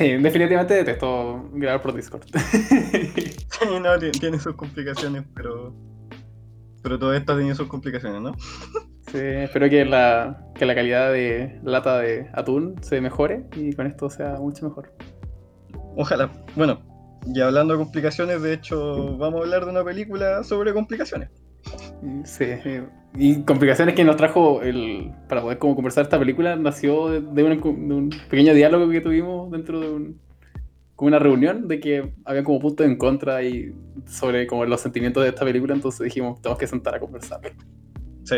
Sí, definitivamente detesto grabar por Discord. sí, no, tiene, sus complicaciones, pero. Pero todo esto ha tenido sus complicaciones, ¿no? sí, espero que la, que la calidad de lata de atún se mejore y con esto sea mucho mejor. Ojalá. Bueno, y hablando de complicaciones, de hecho, vamos a hablar de una película sobre complicaciones. Sí, y complicaciones que nos trajo el, para poder como conversar esta película nació de, un, pequeño diálogo que tuvimos dentro de un, como una reunión de que había como puntos en contra y sobre como los sentimientos de esta película, entonces dijimos, tenemos que sentar a conversar. Sí.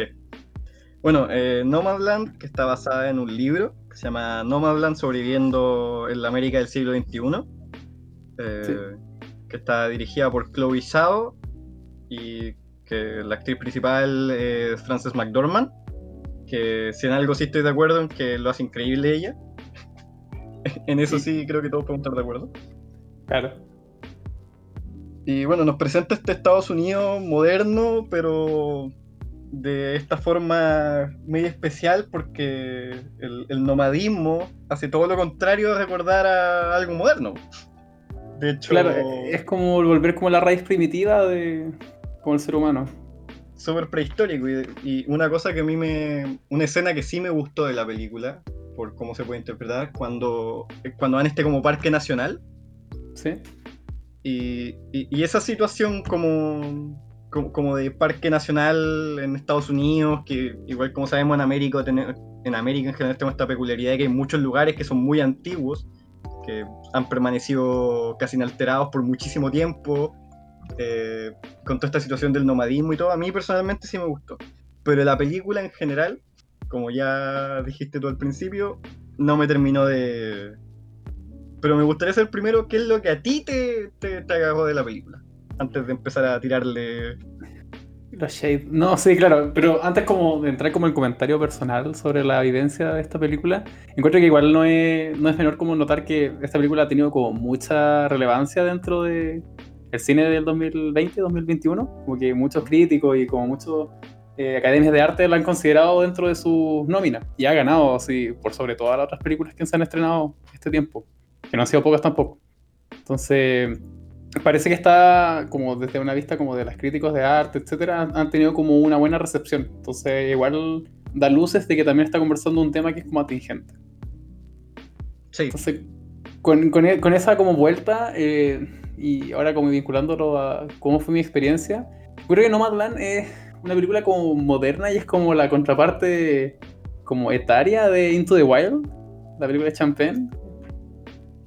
Bueno, eh, Nomadland, que está basada en un libro que se llama Nomadland sobreviviendo en la América del siglo XXI, eh, que está dirigida por Chloe Zhao y la actriz principal es Frances McDormand, que si en algo sí estoy de acuerdo en que lo hace increíble ella. en eso sí. creo que todos podemos estar de acuerdo. Claro. Y bueno, nos presenta este Estados Unidos moderno, pero de esta forma muy especial porque el, nomadismo hace todo lo contrario a recordar a algo moderno. De hecho, claro, es como volver como la raíz primitiva de, como el ser humano. Súper prehistórico. Y, una cosa que a mí me. Una escena que sí me gustó de la película, por cómo se puede interpretar, cuando, cuando van a este como parque nacional. Sí. Y, y, esa situación como, como, de parque nacional en Estados Unidos, que igual como sabemos en América, en América en general tenemos esta peculiaridad de que hay muchos lugares que son muy antiguos, que han permanecido casi inalterados por muchísimo tiempo, eh, con toda esta situación del nomadismo y todo, a mí personalmente sí me gustó. Pero la película en general, como ya dijiste tú al principio, no me terminó de... Pero me gustaría saber primero qué es lo que a ti te, te, agarró de la película, antes de empezar a tirarle... No, sí, claro, pero antes como de entrar como el comentario personal sobre la evidencia de esta película, encuentro que igual no es, no es menor como notar que esta película ha tenido como mucha relevancia dentro de, el cine del 2020-2021, como que muchos críticos y como muchos eh, academias de arte la han considerado dentro de sus nóminas y ha ganado así por sobre todas las otras películas que se han estrenado este tiempo, que no han sido pocas tampoco. Entonces, parece que está como desde una vista como de las críticos de arte, etcétera, han tenido como una buena recepción. Entonces, igual da luces de que también está conversando un tema que es como atingente. Sí. Entonces, con, con, e, con esa como vuelta, eh, y ahora como vinculándolo a cómo fue mi experiencia, creo que Nomadland es una película como moderna y es como la contraparte como etaria de Into the Wild, la película de Champagne,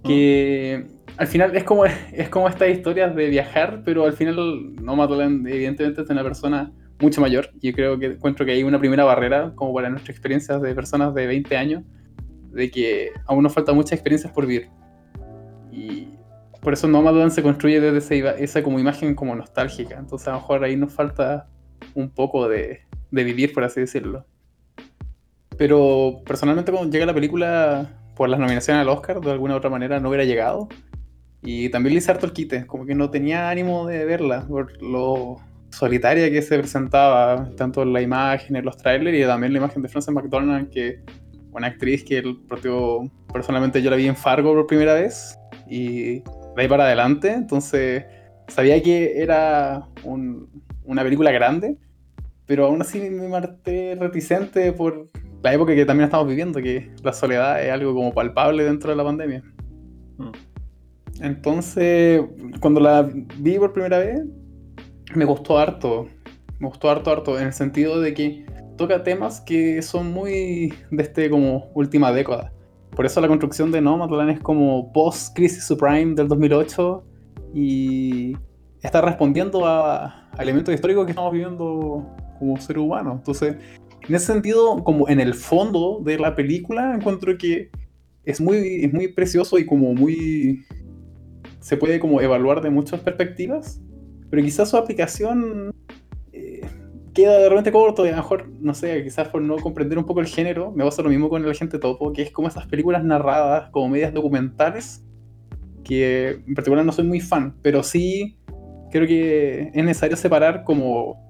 que al final es como, es como estas historias de viajar, pero al final Nomadland evidentemente es una persona mucho mayor y creo que encuentro que hay una primera barrera como para nuestras experiencias de personas de 20 años, de que aún nos falta muchas experiencias por vivir. Y por eso Nomadland se construye desde esa, como imagen como nostálgica. Entonces a lo mejor ahí nos falta un poco de, vivir, por así decirlo. Pero personalmente cuando llega la película por las nominaciones al Oscar, de alguna u otra manera no hubiera llegado. Y también le hice harto el quite, como que no tenía ánimo de verla, por lo solitaria que se presentaba, tanto en la imagen, en los trailers, y también la imagen de Frances McDormand, que una actriz que el propio, personalmente yo la vi en Fargo por primera vez, y de ahí para adelante. Entonces, sabía que era una película grande, pero aún así me marté reticente por la época que también estamos viviendo, que la soledad es algo como palpable dentro de la pandemia. Mm. Entonces, cuando la vi por primera vez, me gustó harto. Me gustó harto, harto, en el sentido de que toca temas que son muy de este como última década. Por eso la construcción de Nomadland es como post-Crisis Supreme del 2008 y está respondiendo a, elementos históricos que estamos viviendo como ser humano. Entonces, en ese sentido, como en el fondo de la película, encuentro que es muy, es muy precioso y como muy... se puede como evaluar de muchas perspectivas, pero quizás su aplicación queda de repente corto y a lo mejor, no sé, quizás por no comprender un poco el género, me pasa lo mismo con el gente topo, que es como esas películas narradas, como medias documentales, que en particular no soy muy fan, pero sí creo que es necesario separar como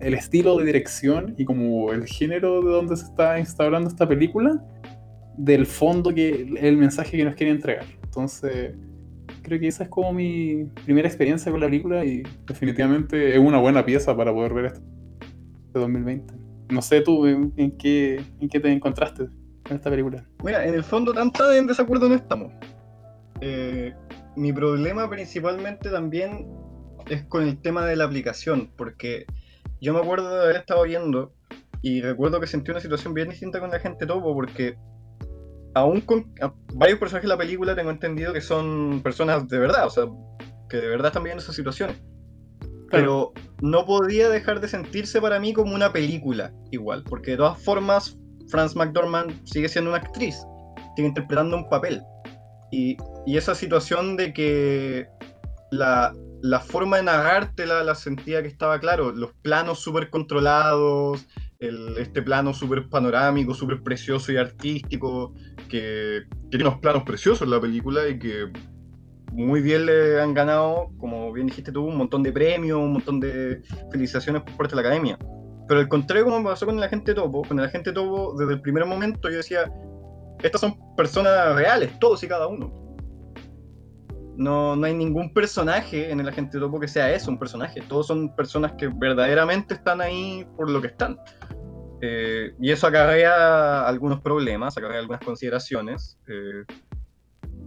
el estilo de dirección y como el género de donde se está instaurando esta película del fondo que el mensaje que nos quiere entregar. Entonces, creo que esa es como mi primera experiencia con la película y definitivamente es una buena pieza para poder ver esto de 2020. No sé tú en, qué, en qué te encontraste en esta película. Mira, en el fondo tanta en desacuerdo no estamos. Eh, mi problema principalmente también es con el tema de la aplicación, porque yo me acuerdo de haber estado viendo y recuerdo que sentí una situación bien distinta con la gente topo, porque aún con varios personajes de la película tengo entendido que son personas de verdad, o sea, que de verdad están viviendo esas situaciones. Pero no podía dejar de sentirse para mí como una película igual, porque de todas formas Franz McDormand sigue siendo una actriz, sigue interpretando un papel. Y, y esa situación de que la, la forma de narrártela la sentía que estaba claro, los planos súper controlados, el, este plano súper panorámico, súper precioso y artístico, que, tiene unos planos preciosos en la película y que muy bien le han ganado, como bien dijiste tú, un montón de premios, un montón de felicitaciones por parte de la academia. Pero al contrario, como pasó con la gente topo, con la gente topo, desde el primer momento yo decía, estas son personas reales, todos y cada uno. No, no hay ningún personaje en el agente topo que sea eso, un personaje. Todos son personas que verdaderamente están ahí por lo que están. Eh, y eso acarrea algunos problemas, acarrea algunas consideraciones. Eh,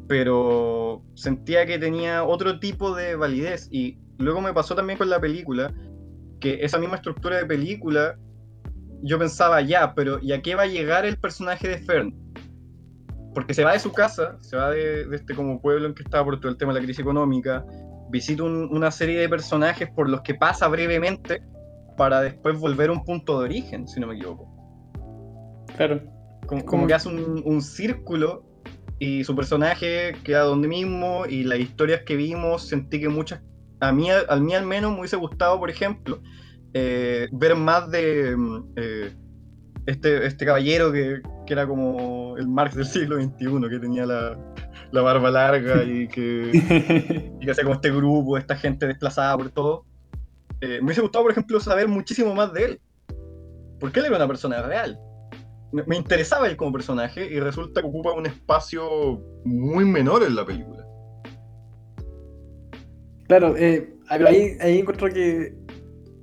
pero sentía que tenía otro tipo de validez. Y luego me pasó también con la película, que esa misma estructura de película, yo pensaba, ya, pero ¿y a qué va a llegar el personaje de Fern? porque se va de su casa, se va de, este como pueblo en que está por todo el tema de la crisis económica, visita una serie de personajes por los que pasa brevemente para después volver a un punto de origen, si no me equivoco. Claro. Como, que hace un, círculo y su personaje queda donde mismo y las historias que vimos sentí que muchas, a mí, a mí al menos me hubiese gustado, por ejemplo, eh, ver más de... Mm, eh, este, este caballero que, que, era como el Marx del siglo XXI, que tenía la, la barba larga y que, y que hacía como este grupo, esta gente desplazada por todo. Eh, me hubiese gustado, por ejemplo, saber muchísimo más de él. Porque él era una persona real. Me, interesaba él como personaje y resulta que ocupa un espacio muy menor en la película. Claro, eh, ahí, encuentro que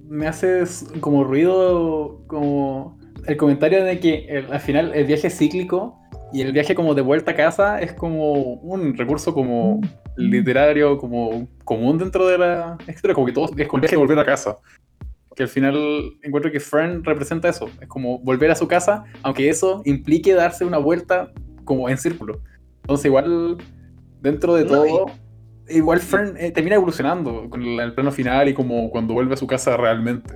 me hace como ruido como el comentario de que al final el viaje cíclico y el viaje como de vuelta a casa es como un recurso como literario, como común dentro de la historia, como que todo es con el viaje de volver a casa. Que al final encuentro que Friend representa eso, es como volver a su casa, aunque eso implique darse una vuelta como en círculo. Entonces igual, dentro de todo, igual Friend eh, termina evolucionando con el plano final y como cuando vuelve a su casa realmente.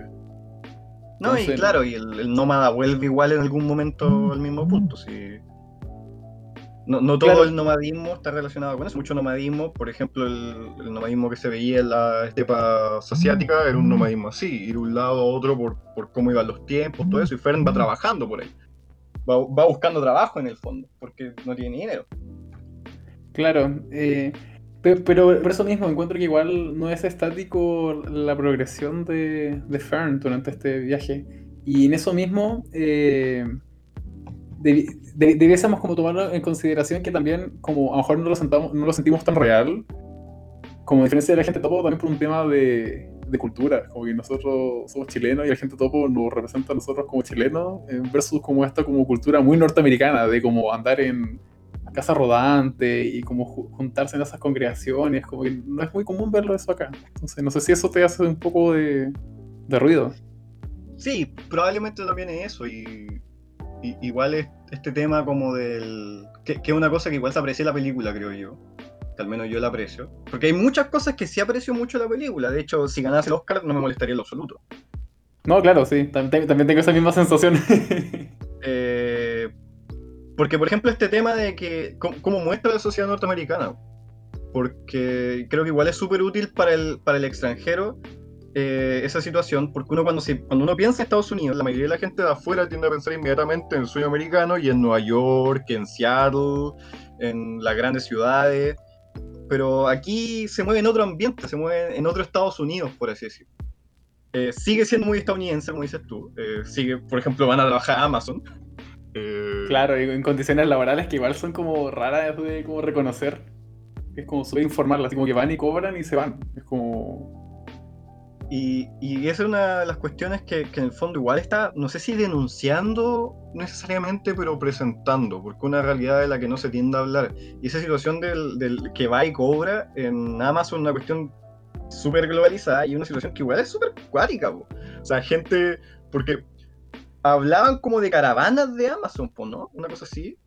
No, y claro, y el, nómada vuelve igual en algún momento al mismo punto. Sí. No, no todo el nomadismo está relacionado con eso. Mucho nomadismo, por ejemplo, el, nomadismo que se veía en la estepa asiática era un nomadismo así, ir de un lado a otro por, por cómo iban los tiempos, todo eso. Y Fern va trabajando por ahí. Va, va buscando trabajo en el fondo, porque no tiene dinero. Claro, eh, pero, por eso mismo encuentro que igual no es estático la progresión de, de Fern durante este viaje. Y en eso mismo eh, debiésemos como tomarlo en consideración que también, como a lo mejor no lo, sentamos, no lo sentimos tan real, como diferencia de la gente topo, también por un tema de, de, cultura, como que nosotros somos chilenos y la gente topo nos representa a nosotros como chilenos, eh, versus como esta como cultura muy norteamericana, de como andar en casa rodante y como juntarse en esas congregaciones, como que no es muy común verlo eso acá. Entonces, no sé si eso te hace un poco de, de ruido. Sí, probablemente también es eso y, igual es este tema como del... Que, es una cosa que igual se aprecia en la película, creo yo. Que al menos yo la aprecio. Porque hay muchas cosas que sí aprecio mucho la película. De hecho, si ganase el Oscar no me molestaría en lo absoluto. No, claro, sí. También, también tengo esa misma sensación. eh, porque, por ejemplo, este tema de que, cómo, muestra la sociedad norteamericana, porque creo que igual es súper útil para el, para el extranjero eh, esa situación, porque uno cuando, se, cuando uno piensa en Estados Unidos, la mayoría de la gente de afuera tiende a pensar inmediatamente en el sueño americano y en Nueva York, en Seattle, en las grandes ciudades, pero aquí se mueve en otro ambiente, se mueve en otro Estados Unidos, por así decirlo. Eh, sigue siendo muy estadounidense, como dices tú. Eh, sigue, por ejemplo, van a trabajar a Amazon. Claro, en condiciones laborales que igual son como raras de como reconocer. es como súper informal, así como que van y cobran y se van. Es como... Y, y esa es una de las cuestiones que, que, en el fondo igual está, no sé si denunciando necesariamente, pero presentando, porque una realidad de la que no se tiende a hablar. Y esa situación del, del que va y cobra en Amazon, una cuestión súper globalizada y una situación que igual es súper cuática. O sea, gente, porque hablaban como de caravanas de Amazon, ¿no? Una cosa así.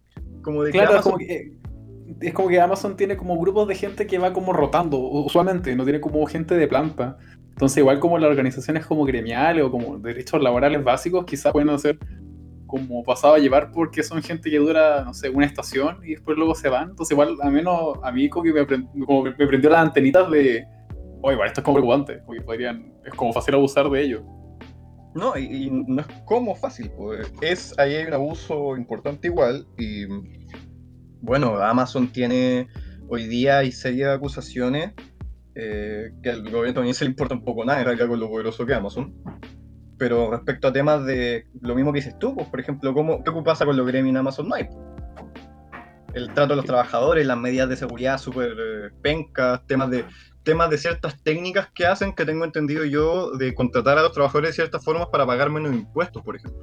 Como de claro, Amazon... es, como que, es como que Amazon tiene como grupos de gente que va como rotando, usualmente, no tiene como gente de planta. Entonces, igual como las organizaciones como gremiales o como derechos laborales básicos, quizás pueden ser como pasado a llevar porque son gente que dura, no sé, una estación y después luego se van. Entonces, igual, a menos a mí como que me, prendió las antenitas de, oye, igual esto es como preocupante, porque podrían, es como fácil abusar de ello. No, y, no es como fácil, pues. Es, ahí hay un abuso importante igual, y bueno, Amazon tiene hoy día hay serie de acusaciones eh, que al gobierno también se le importa un poco nada, en realidad con lo poderoso que Amazon. Pero respecto a temas de lo mismo que dices tú, pues, por ejemplo, ¿cómo, ¿qué pasa con los gremios en Amazon? No. El trato de los trabajadores, las medidas de seguridad súper eh, pencas, temas de, temas de ciertas técnicas que hacen, que tengo entendido yo, de contratar a los trabajadores de ciertas formas para pagar menos impuestos, por ejemplo.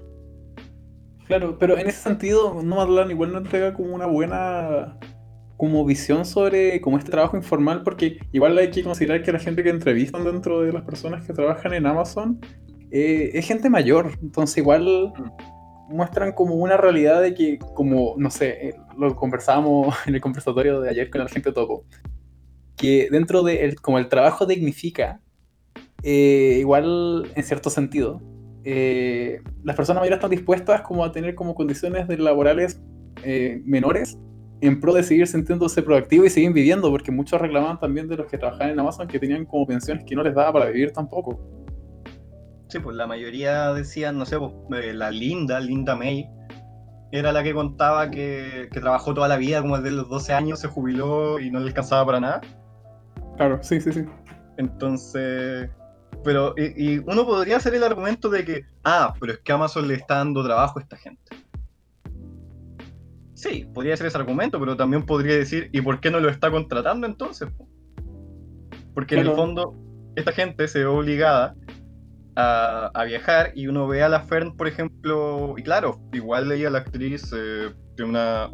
Claro, pero en ese sentido, no igual no entrega como una buena como visión sobre como este trabajo informal, porque igual hay que considerar que la gente que entrevistan dentro de las personas que trabajan en Amazon eh, es gente mayor, entonces igual muestran como una realidad de que, como, no sé, eh, lo conversábamos en el conversatorio de ayer con la gente Topo, que dentro de el, como el trabajo dignifica, eh, igual en cierto sentido, las personas mayores están dispuestas como a tener como condiciones laborales menores en pro de seguir sintiéndose proactivo y seguir viviendo, porque muchos reclamaban también de los que trabajaban en Amazon que tenían como pensiones que no les daba para vivir tampoco. Sí, pues la mayoría decían, no sé, pues, eh, la Linda, Linda May, era la que contaba que, que, trabajó toda la vida, como desde los 12 años, se jubiló y no le alcanzaba para nada. Claro, sí, sí, sí. Entonces, pero, y, y uno podría hacer el argumento de que, ah, pero es que Amazon le está dando trabajo a esta gente. Sí, podría ser ese argumento, pero también podría decir, ¿y por qué no lo está contratando entonces? Porque en el fondo, esta gente se ve obligada a, viajar y uno ve a la Fern, por ejemplo, y claro, igual ella, la actriz, eh, tiene una.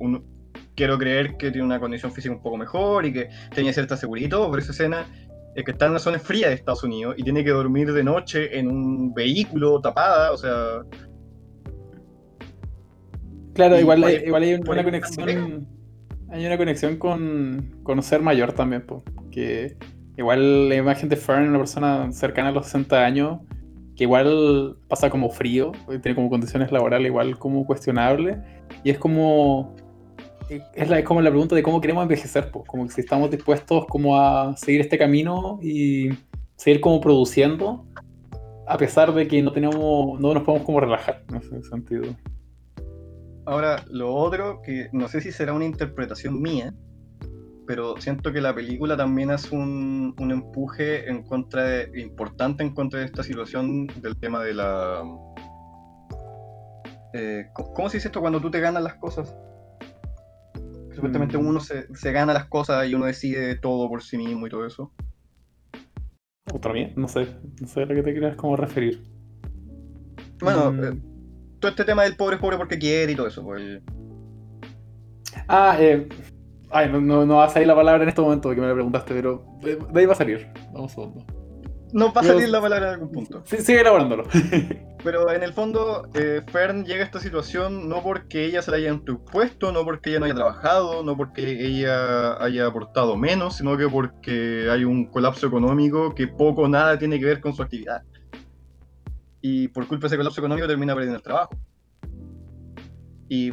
quiero creer que tiene una condición física un poco mejor y que tenía cierta seguridad y todo, pero esa escena es que está en una zona fría de Estados Unidos y tiene que dormir de noche en un vehículo tapada, o sea, Claro, igual, hay, igual hay una conexión. Hay una conexión con, con ser mayor también. Que igual la imagen de Fern, una persona cercana a los 60 años, que igual pasa como frío, tiene como condiciones laborales igual como cuestionables, y es como es, la, como la pregunta de cómo queremos envejecer, pues, como si estamos dispuestos como a seguir este camino y seguir como produciendo, a pesar de que no tenemos, no nos podemos como relajar en ese sentido. Ahora, lo otro, que no sé si será una interpretación mía, pero siento que la película también hace un, un empuje en contra de, importante en contra de esta situación del tema de la... Eh, ¿Cómo se dice esto cuando tú te ganas las cosas? Supuestamente mm. uno se, se, gana las cosas y uno decide todo por sí mismo y todo eso. ¿Otra vez? No sé, no sé a lo que te quieras como referir. Bueno, mm. eh, todo este tema del pobre pobre porque quiere y todo eso. Pues. Ah, eh. Ay, no, no, no, va a salir la palabra en este momento que me la preguntaste, pero de ahí va a salir. Vamos a ver. No va a salir la palabra en algún punto. Sí, sigue elaborándolo. Pero en el fondo, eh, Fern llega a esta situación no porque ella se la haya impuesto, no porque ella no haya trabajado, no porque ella haya aportado menos, sino que porque hay un colapso económico que poco o nada tiene que ver con su actividad y por culpa de ese colapso económico termina perdiendo el trabajo. Y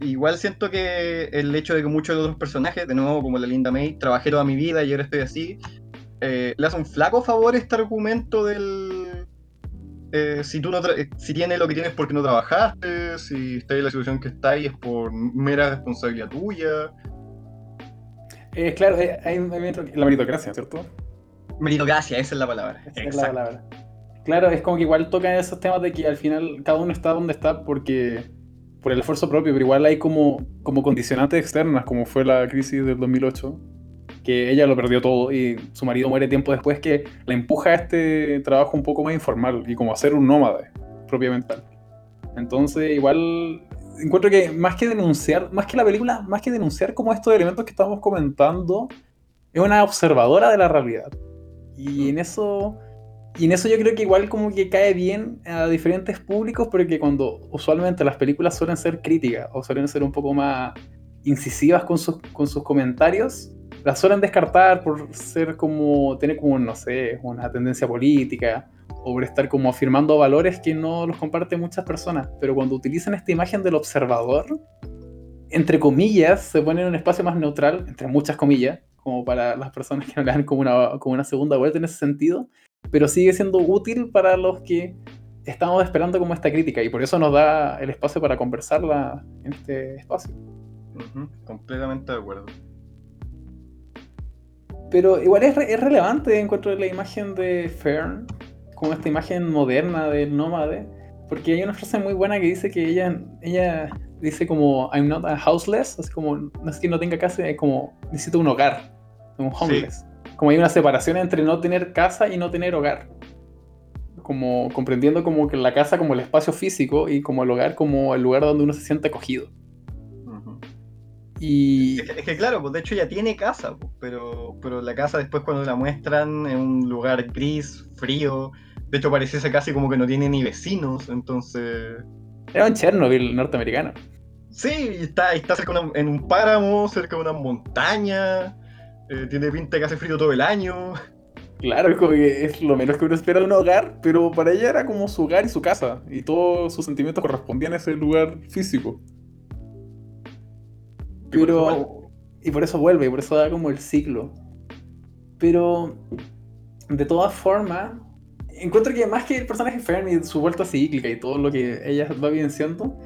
igual siento que el hecho de que muchos de los personajes, de nuevo como la Linda May, trabajé toda mi vida y ahora estoy así, eh, le hace un flaco favor este argumento del... Eh, si tú no si tienes lo que tienes porque no trabajaste, si estás en la situación que estáis es por mera responsabilidad tuya. Eh, claro, hay, la meritocracia, ¿cierto? Meritocracia, esa es la palabra. Esa es la palabra. Claro, es como que igual tocan esos temas de que al final cada uno está donde está porque por el esfuerzo propio, pero igual hay como, como condicionantes externas, como fue la crisis del 2008, que ella lo perdió todo y su marido muere tiempo después que la empuja a este trabajo un poco más informal y como a ser un nómade propiamente tal. Entonces, igual encuentro que más que denunciar, más que la película, más que denunciar como estos elementos que estamos comentando, es una observadora de la realidad. Y en eso y en eso yo creo que igual como que cae bien a diferentes públicos, porque cuando usualmente las películas suelen ser críticas o suelen ser un poco más incisivas con sus, con sus comentarios, las suelen descartar por ser como, tener como, no sé, una tendencia política o por estar como afirmando valores que no los comparten muchas personas. Pero cuando utilizan esta imagen del observador, entre comillas, se pone en un espacio más neutral, entre muchas comillas, como para las personas que no le dan como una, como una segunda vuelta en ese sentido, pero sigue siendo útil para los que estamos esperando como esta crítica y por eso nos da el espacio para conversarla en este espacio. completamente de acuerdo. Pero igual es, es relevante, encuentro la imagen de Fern, como esta imagen moderna del nómade, porque hay una frase muy buena que dice que ella, ella dice como I'm not a houseless, así como no es que no tenga casa, es como necesito un hogar, un homeless como hay una separación entre no tener casa y no tener hogar. Como comprendiendo como que la casa como el espacio físico y como el hogar como el lugar donde uno se siente acogido. Y... Es que, claro, pues de hecho ya tiene casa, pues, pero, pero la casa después cuando la muestran en un lugar gris, frío, de hecho pareciese casi como que no tiene ni vecinos, entonces... Era un Chernobyl norteamericano. Sí, está, está cerca en un páramo, cerca de una montaña, eh, tiene pinta que hace frío todo el año. Claro, es como que es lo menos que uno espera de un hogar, pero para ella era como su hogar y su casa, y todos sus sentimientos correspondían a ese lugar físico. Pero. Y por eso vuelve, y por eso da como el ciclo. Pero. De todas formas, encuentro que más que el personaje Fermi y su vuelta cíclica y todo lo que ella va vivenciando,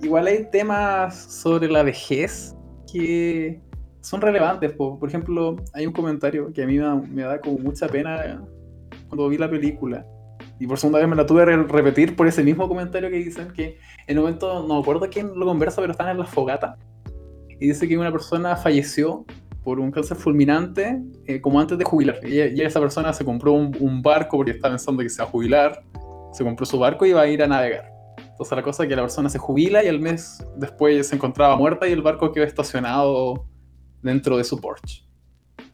igual hay temas sobre la vejez que son relevantes. Por, ejemplo, hay un comentario que a mí me, da como mucha pena cuando vi la película. Y por segunda vez me la tuve que repetir por ese mismo comentario que dicen que en un momento, no me acuerdo quién lo conversa, pero están en la fogata. Y dice que una persona falleció por un cáncer fulminante eh, como antes de jubilar. Y, esa persona se compró un, barco porque estaba pensando que se va a jubilar. Se compró su barco y iba a ir a navegar. Entonces la cosa es que la persona se jubila y al mes después se encontraba muerta y el barco quedó estacionado dentro de su Porsche.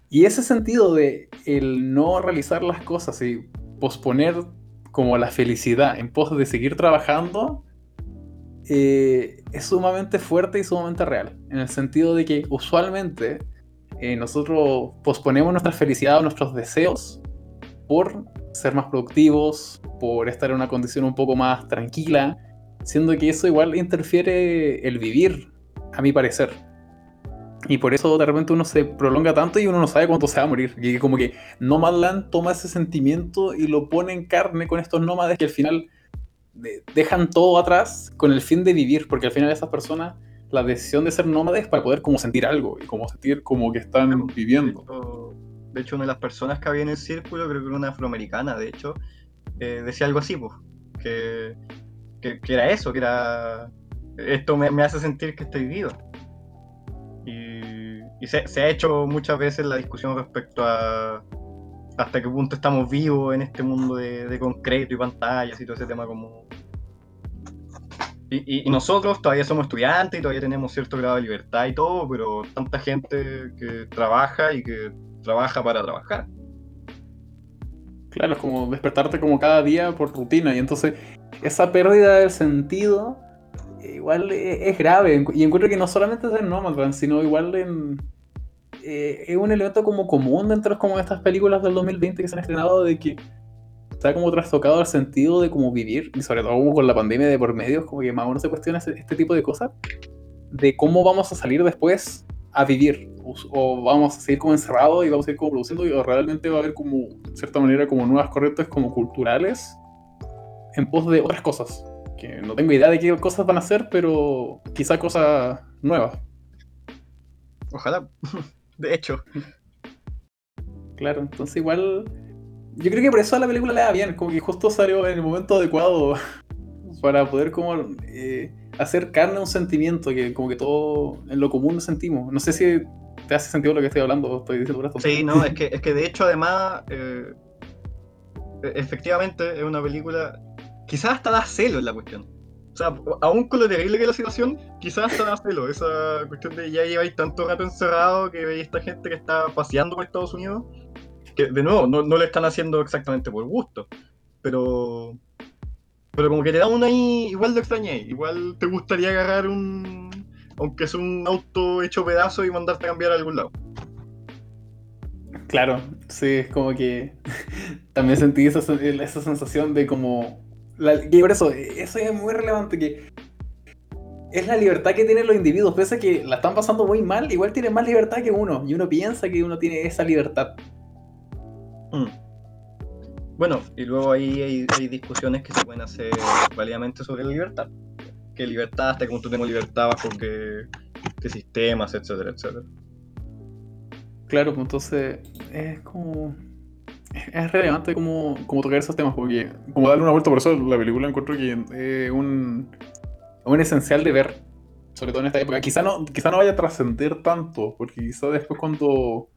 Y ese sentido de el no realizar las cosas y posponer como la felicidad en pos de seguir trabajando, eh, es sumamente fuerte y sumamente real. En el sentido de que usualmente eh, nosotros posponemos nuestra felicidad o nuestros deseos por ser más productivos, por estar en una condición un poco más tranquila, siendo que eso igual interfiere el vivir, a mi parecer. Y por eso de repente uno se prolonga tanto y uno no sabe cuánto se va a morir. Y como que Nomadland toma ese sentimiento y lo pone en carne con estos nómades que al final dejan todo atrás con el fin de vivir. Porque al final esas personas, la decisión de ser nómades es para poder como sentir algo y como sentir como que están viviendo. De hecho, una de las personas que había en el círculo, creo que era una afroamericana, de hecho, eh, decía algo así, pues, que, que, era eso, que era, esto me, me hace sentir que estoy vivo. Y, se, ha hecho muchas veces la discusión respecto a hasta qué punto estamos vivos en este mundo de, concreto y pantallas y todo ese tema como... Y, nosotros todavía somos estudiantes y todavía tenemos cierto grado de libertad y todo, pero tanta gente que trabaja y que trabaja para trabajar. Claro, es como despertarte como cada día por rutina y entonces esa pérdida del sentido igual es grave. Y encuentro que no solamente es en Nomadland, sino igual en. Eh, es un elemento como común dentro de estas películas del 2020 que se han estrenado de que está como trastocado el sentido de cómo vivir, y sobre todo como con la pandemia de por medio, como que más o menos se cuestiona este, tipo de cosas, de cómo vamos a salir después a vivir, o, vamos a seguir como encerrados y vamos a seguir como produciendo, o realmente va a haber como, de cierta manera, como nuevas corrientes como culturales en pos de otras cosas no tengo idea de qué cosas van a hacer, pero quizá cosas nuevas. Ojalá, de hecho. Claro, entonces igual. Yo creo que por eso a la película le da bien, como que justo salió en el momento adecuado para poder como eh, hacer carne un sentimiento que como que todo en lo común sentimos. No sé si te hace sentido lo que estoy hablando, estoy diciendo esto. Sí, no, es que, es que de hecho, además, eh, e- efectivamente, es una película. Quizás hasta da celo en la cuestión. O sea, aún con lo terrible que es la situación, quizás da celo. Esa cuestión de ya lleváis tanto rato encerrado que veis esta gente que está paseando por Estados Unidos. Que, de nuevo, no, no le están haciendo exactamente por gusto. Pero. Pero como que te da una ahí, igual lo extrañé. Igual te gustaría agarrar un. Aunque es un auto hecho pedazo y mandarte a cambiar a algún lado. Claro, sí, es como que también sentí esa, esa sensación de como... La, y por eso, eso es muy relevante, que es la libertad que tienen los individuos, pese a que la están pasando muy mal, igual tienen más libertad que uno, y uno piensa que uno tiene esa libertad. Mm. Bueno, y luego ahí hay, hay discusiones que se pueden hacer válidamente sobre la libertad. ¿Qué libertad? ¿Hasta qué punto tengo libertad bajo qué, qué sistemas, etcétera, etcétera? Claro, pues entonces es como... Es relevante como, como tocar esos temas, porque como darle una vuelta, por eso la película encuentro que es un, un esencial de ver, sobre todo en esta época. Quizá no, quizá no vaya a trascender tanto, porque quizá después cuando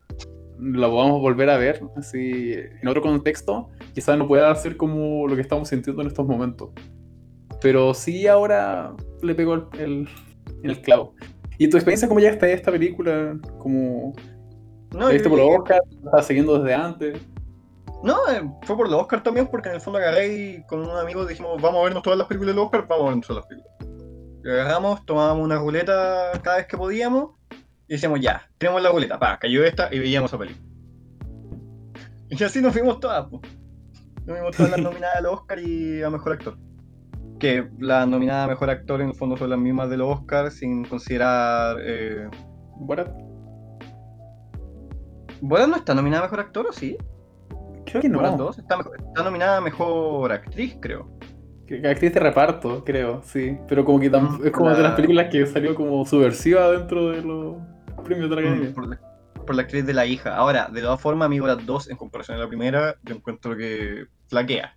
la podamos volver a ver, así, en otro contexto, quizá no pueda ser como lo que estamos sintiendo en estos momentos. Pero sí ahora le pegó el, el, el clavo. ¿Y tu experiencia cómo llegaste a esta película? Como No, ¿La viste por los Oscar? ¿La estabas siguiendo desde antes? No, eh, fue por los Oscar también, porque en el fondo agarré y con un amigo dijimos, vamos a vernos todas las películas de los Oscar, vamos a vernos todas las películas. Y agarramos, tomábamos una ruleta cada vez que podíamos, y decíamos, ya, tenemos la ruleta, pa, cayó esta y veíamos esa película. Y así nos vimos todas, pues. Nos vimos todas las nominadas al Oscar y a Mejor Actor. Que las nominadas a Mejor Actor en el fondo son las mismas de los Oscar, sin considerar... Eh... Bueno, ¿Borat no está nominada a Mejor Actor o sí? Creo que no. Borat 2 está, está nominada a Mejor Actriz, creo. Actriz de reparto, creo, sí. Pero como que tam- Mm, es como de la- las películas que salió como subversiva dentro de los premios de la academia. Mm, por, la, por la actriz de la hija. Ahora, de todas formas, a mí Borat 2, en comparación a la primera, yo encuentro que flaquea.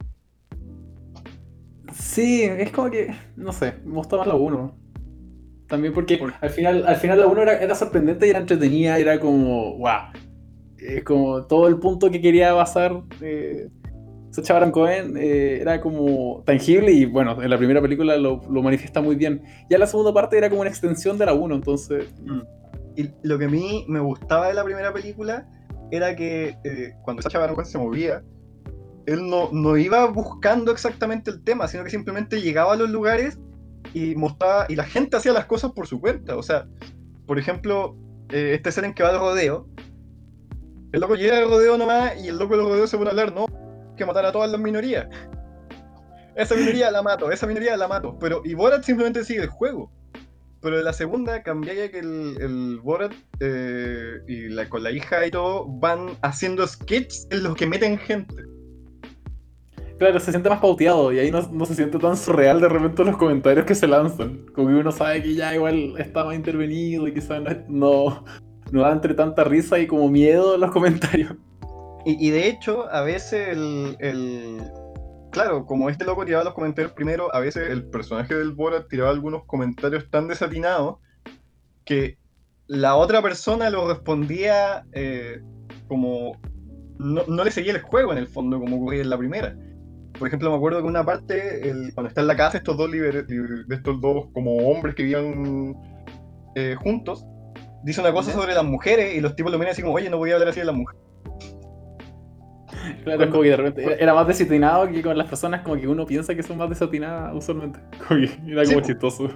Sí, es como que, no sé, me gustó más la 1. También porque Por- al final, al final la 1 era, era sorprendente y era entretenida, era como, wow. Es como todo el punto que quería basar eh, Sacha Baron Cohen eh, era como tangible y bueno, en la primera película lo, lo manifiesta muy bien. Ya la segunda parte era como una extensión de la 1, entonces Y lo que a mí me gustaba de la primera película era que eh, cuando Sacha Baron Cohen se movía, él no, no iba buscando exactamente el tema, sino que simplemente llegaba a los lugares y mostraba, y la gente hacía las cosas por su cuenta. O sea, por ejemplo, eh, esta escena en que va al rodeo, el loco llega al rodeo nomás y el loco del rodeo se pone a hablar, no, que matar a todas las minorías. Esa minoría la mato, esa minoría la mato. Pero, y Borat simplemente sigue el juego. Pero en la segunda cambiaría que el, Borat eh, y con la hija y todo van haciendo sketches en los que meten gente. Claro, se siente más pauteado y ahí no, no se siente tan surreal de repente los comentarios que se lanzan. Como que uno sabe que ya igual estaba intervenido y quizás no, no, no da entre tanta risa y como miedo los comentarios. Y, de hecho, a veces el, el- Claro, como este loco tiraba los comentarios primero, a veces el personaje del Borat tiraba algunos comentarios tan desatinados que la otra persona lo respondía eh, como... No, no le seguía el juego en el fondo, como ocurría en la primera. Por ejemplo, me acuerdo que una parte, el- cuando está en la casa, estos dos liber- liber- estos dos como hombres que vivían eh, juntos, dice una cosa sobre las mujeres y los tipos lo miran así como, oye, no voy a hablar así de las mujeres. Claro, es como que de repente era, más desatinado que con las personas como que uno piensa que son más desatinadas usualmente. Como que era como chistoso.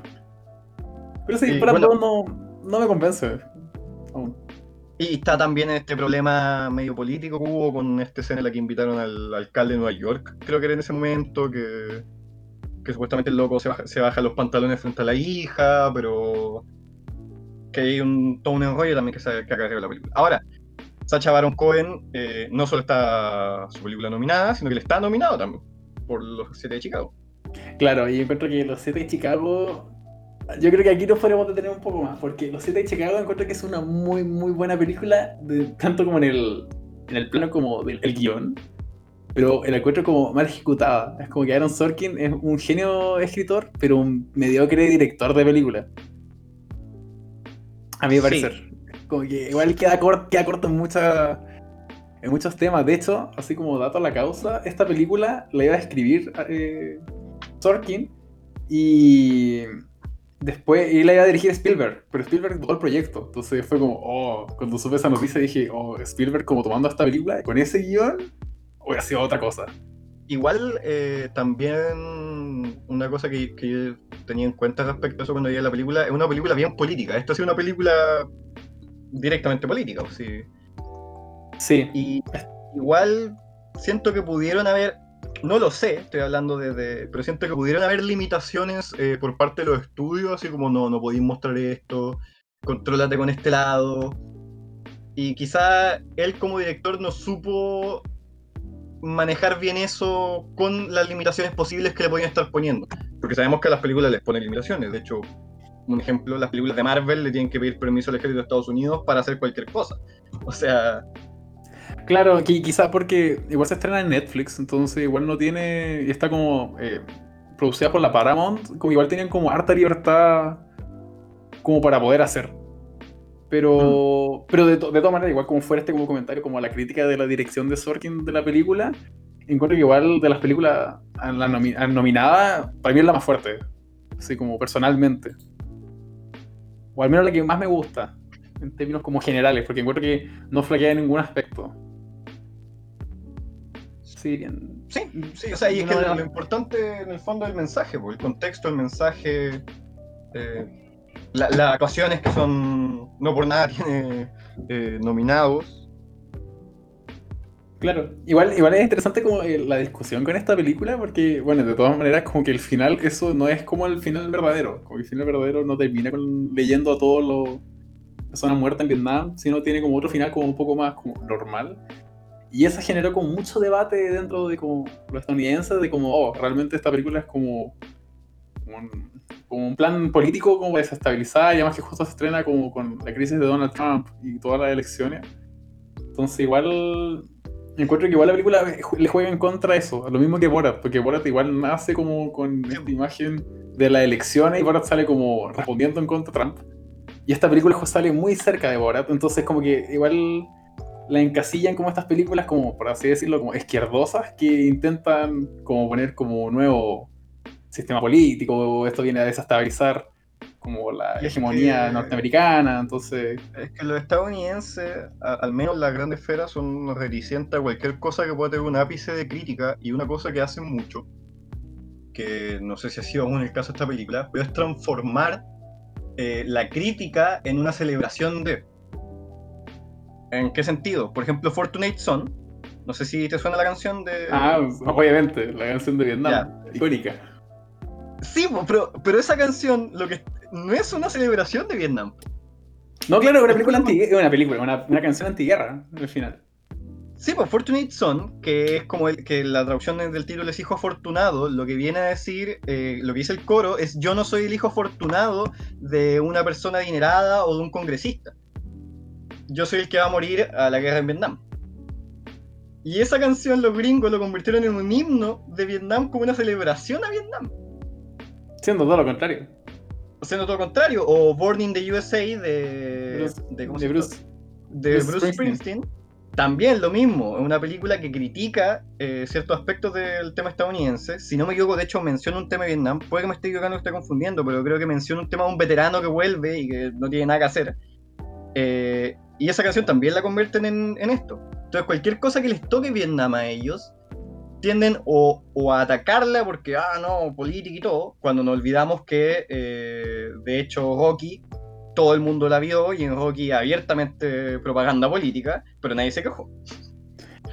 Pero sí, para bueno. no, no me convence. aún. Y está también este problema medio político que hubo con esta escena en la que invitaron al alcalde de Nueva York, creo que era en ese momento, que, que supuestamente el loco se baja, se baja los pantalones frente a la hija, pero que hay un, todo un enrollo también que se que acarrea la película. Ahora, Sacha Baron Cohen eh, no solo está su película nominada, sino que le está nominado también por los siete de Chicago. Claro, y encuentro que los 7 de Chicago. Yo creo que aquí nos podemos detener un poco más, porque Los 7 de Chicago encuentro que es una muy, muy buena película, tanto como en el, en el plano como del el guion, pero la encuentro como mal ejecutada. Es como que Aaron Sorkin es un genio escritor, pero un mediocre director de película. A mi Sí. parecer. como que igual queda, corto, queda corto en, muchos temas. De hecho, así como dato a la causa, esta película la iba a escribir eh, Sorkin y después y la iba a dirigir Spielberg, pero Spielberg todo el proyecto. Entonces fue como, oh, cuando supe esa noticia dije, oh, Spielberg como tomando esta película con ese guion, hubiera sido otra cosa. Igual eh, también una cosa que, que, yo tenía en cuenta respecto a eso cuando vi la película, es una película bien política. Esto es una película directamente política. Sí. sí. Y igual siento que pudieron haber, no lo sé, estoy hablando de, pero siento que pudieron haber limitaciones eh, por parte de los estudios, así como no, no podéis mostrar esto, contrólate con este lado. Y quizá él como director no supo manejar bien eso con las limitaciones posibles que le podían estar poniendo. Porque sabemos que a las películas les ponen limitaciones. De hecho, un ejemplo, las películas de Marvel le tienen que pedir permiso al ejército de Estados Unidos para hacer cualquier cosa. O sea... Claro, quizás porque igual se estrena en Netflix, entonces igual no tiene... Está como eh, producida por la Paramount, como igual tenían como harta libertad como para poder hacer. Pero, pero de, de todas maneras, igual como fuera este como comentario, como la crítica de la dirección de Sorkin de la película, encuentro que igual de las películas a la nomi a nominada, para mí es la más fuerte. Así como personalmente. O al menos la que más me gusta, en términos como generales, porque encuentro que no flaquea en ningún aspecto. Sí, bien. Sí, sí, o sea, y es que lo, lo, importante en el fondo es el mensaje, el contexto, el mensaje. Eh, la, las actuaciones que son, no por nada, tiene eh, nominados. Claro, igual, igual es interesante como eh, la discusión con esta película, porque, bueno, de todas maneras, como que el final, eso no es como el final verdadero. Como el final verdadero no termina con leyendo a todos los personas muertas en Vietnam, sino tiene como otro final como un poco más como normal. Y eso generó como mucho debate dentro de como los estadounidenses, de como, oh, realmente esta película es como, como un, como un plan político como desestabilizar, y además que justo se estrena como con la crisis de Donald Trump y todas las elecciones. Entonces igual encuentro que igual la película le juega en contra eso, lo mismo que Borat, porque Borat igual nace como con esta imagen de las elecciones y Borat sale como respondiendo en contra Trump. Y esta película sale muy cerca de Borat, entonces como que igual la encasillan como estas películas como, por así decirlo, como izquierdosas que intentan como poner como nuevo sistema político, esto viene a desestabilizar como la hegemonía norteamericana, entonces... Es que los estadounidenses, al menos las grandes esferas, son reticentes a cualquier cosa que pueda tener un ápice de crítica, y una cosa que hacen mucho, que no sé si ha sido aún el caso de esta película, pero es transformar eh, la crítica en una celebración de... ¿En qué sentido? Por ejemplo, Fortunate Son, no sé si te suena la canción de... Ah, obviamente, la canción de Vietnam, icónica. Sí, pero, pero esa canción lo que no es una celebración de Vietnam. No, claro, es una película antiguerra, una película, una, una canción antiguerra al final. Sí, pues Fortunate Son, que es como el, que la traducción del título es hijo afortunado, lo que viene a decir, eh, lo que dice el coro, es yo no soy el hijo afortunado de una persona adinerada o de un congresista. Yo soy el que va a morir a la guerra en Vietnam. Y esa canción los gringos lo convirtieron en un himno de Vietnam como una celebración a Vietnam. Siendo todo lo contrario. Siendo todo lo contrario. O Born in the USA de Bruce, de, ¿cómo de se Bruce. llama? de Bruce Bruce, Springsteen. También lo mismo, es una película que critica eh, ciertos aspectos del tema estadounidense. Si no me equivoco, de hecho menciona un tema de Vietnam. Puede que me esté equivocando, esté confundiendo, pero creo que menciona un tema de un veterano que vuelve y que no tiene nada que hacer. Eh, y esa canción también la convierten en, en esto. Entonces, cualquier cosa que les toque Vietnam a ellos, tienden o, o, a atacarla porque, ah, no, política y todo, cuando nos olvidamos que, eh, de hecho, Rocky, todo el mundo la vio y en Rocky abiertamente propaganda política, pero nadie se quejó.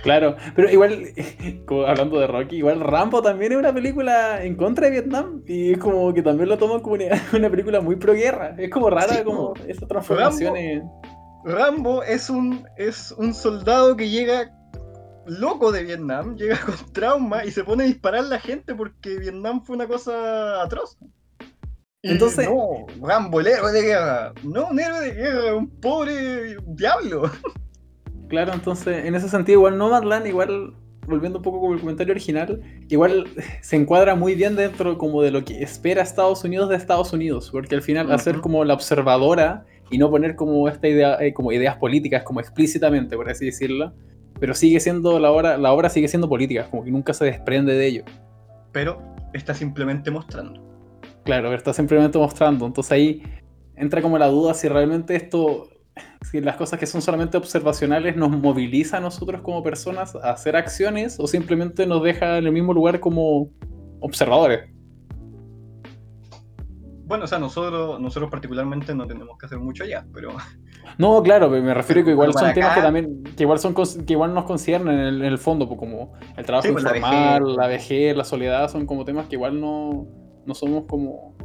Claro, pero igual, como hablando de Rocky, igual Rambo también es una película en contra de Vietnam y es como que también lo toman como una, una película muy pro guerra. Es como rara sí, como esa transformación. Rambo, Rambo es un, es un soldado que llega loco de Vietnam, llega con trauma y se pone a disparar a la gente porque Vietnam fue una cosa atroz. Y Entonces. No, Rambo, el héroe de guerra. No, un héroe de guerra, un pobre diablo. Claro, entonces, en ese sentido, igual Nomadland, igual, volviendo un poco con el comentario original, igual se encuadra muy bien dentro como de lo que espera Estados Unidos de Estados Unidos, porque al final, uh -huh. hacer como la observadora y no poner como esta idea, eh, como ideas políticas, como explícitamente, por así decirlo, pero sigue siendo la obra, la obra sigue siendo política, como que nunca se desprende de ello. Pero está simplemente mostrando. Claro, está simplemente mostrando. Entonces ahí entra como la duda si realmente esto, si las cosas que son solamente observacionales nos moviliza a nosotros como personas a hacer acciones o simplemente nos deja en el mismo lugar como observadores. Bueno, o sea, nosotros, nosotros particularmente no tenemos que hacer mucho allá, pero. No, claro, me refiero que igual son temas que también, que igual son que igual nos conciernen en el, fondo, pues como el trabajo sí, pues, informal, la vejez, la soledad, son como temas que igual no, no somos como.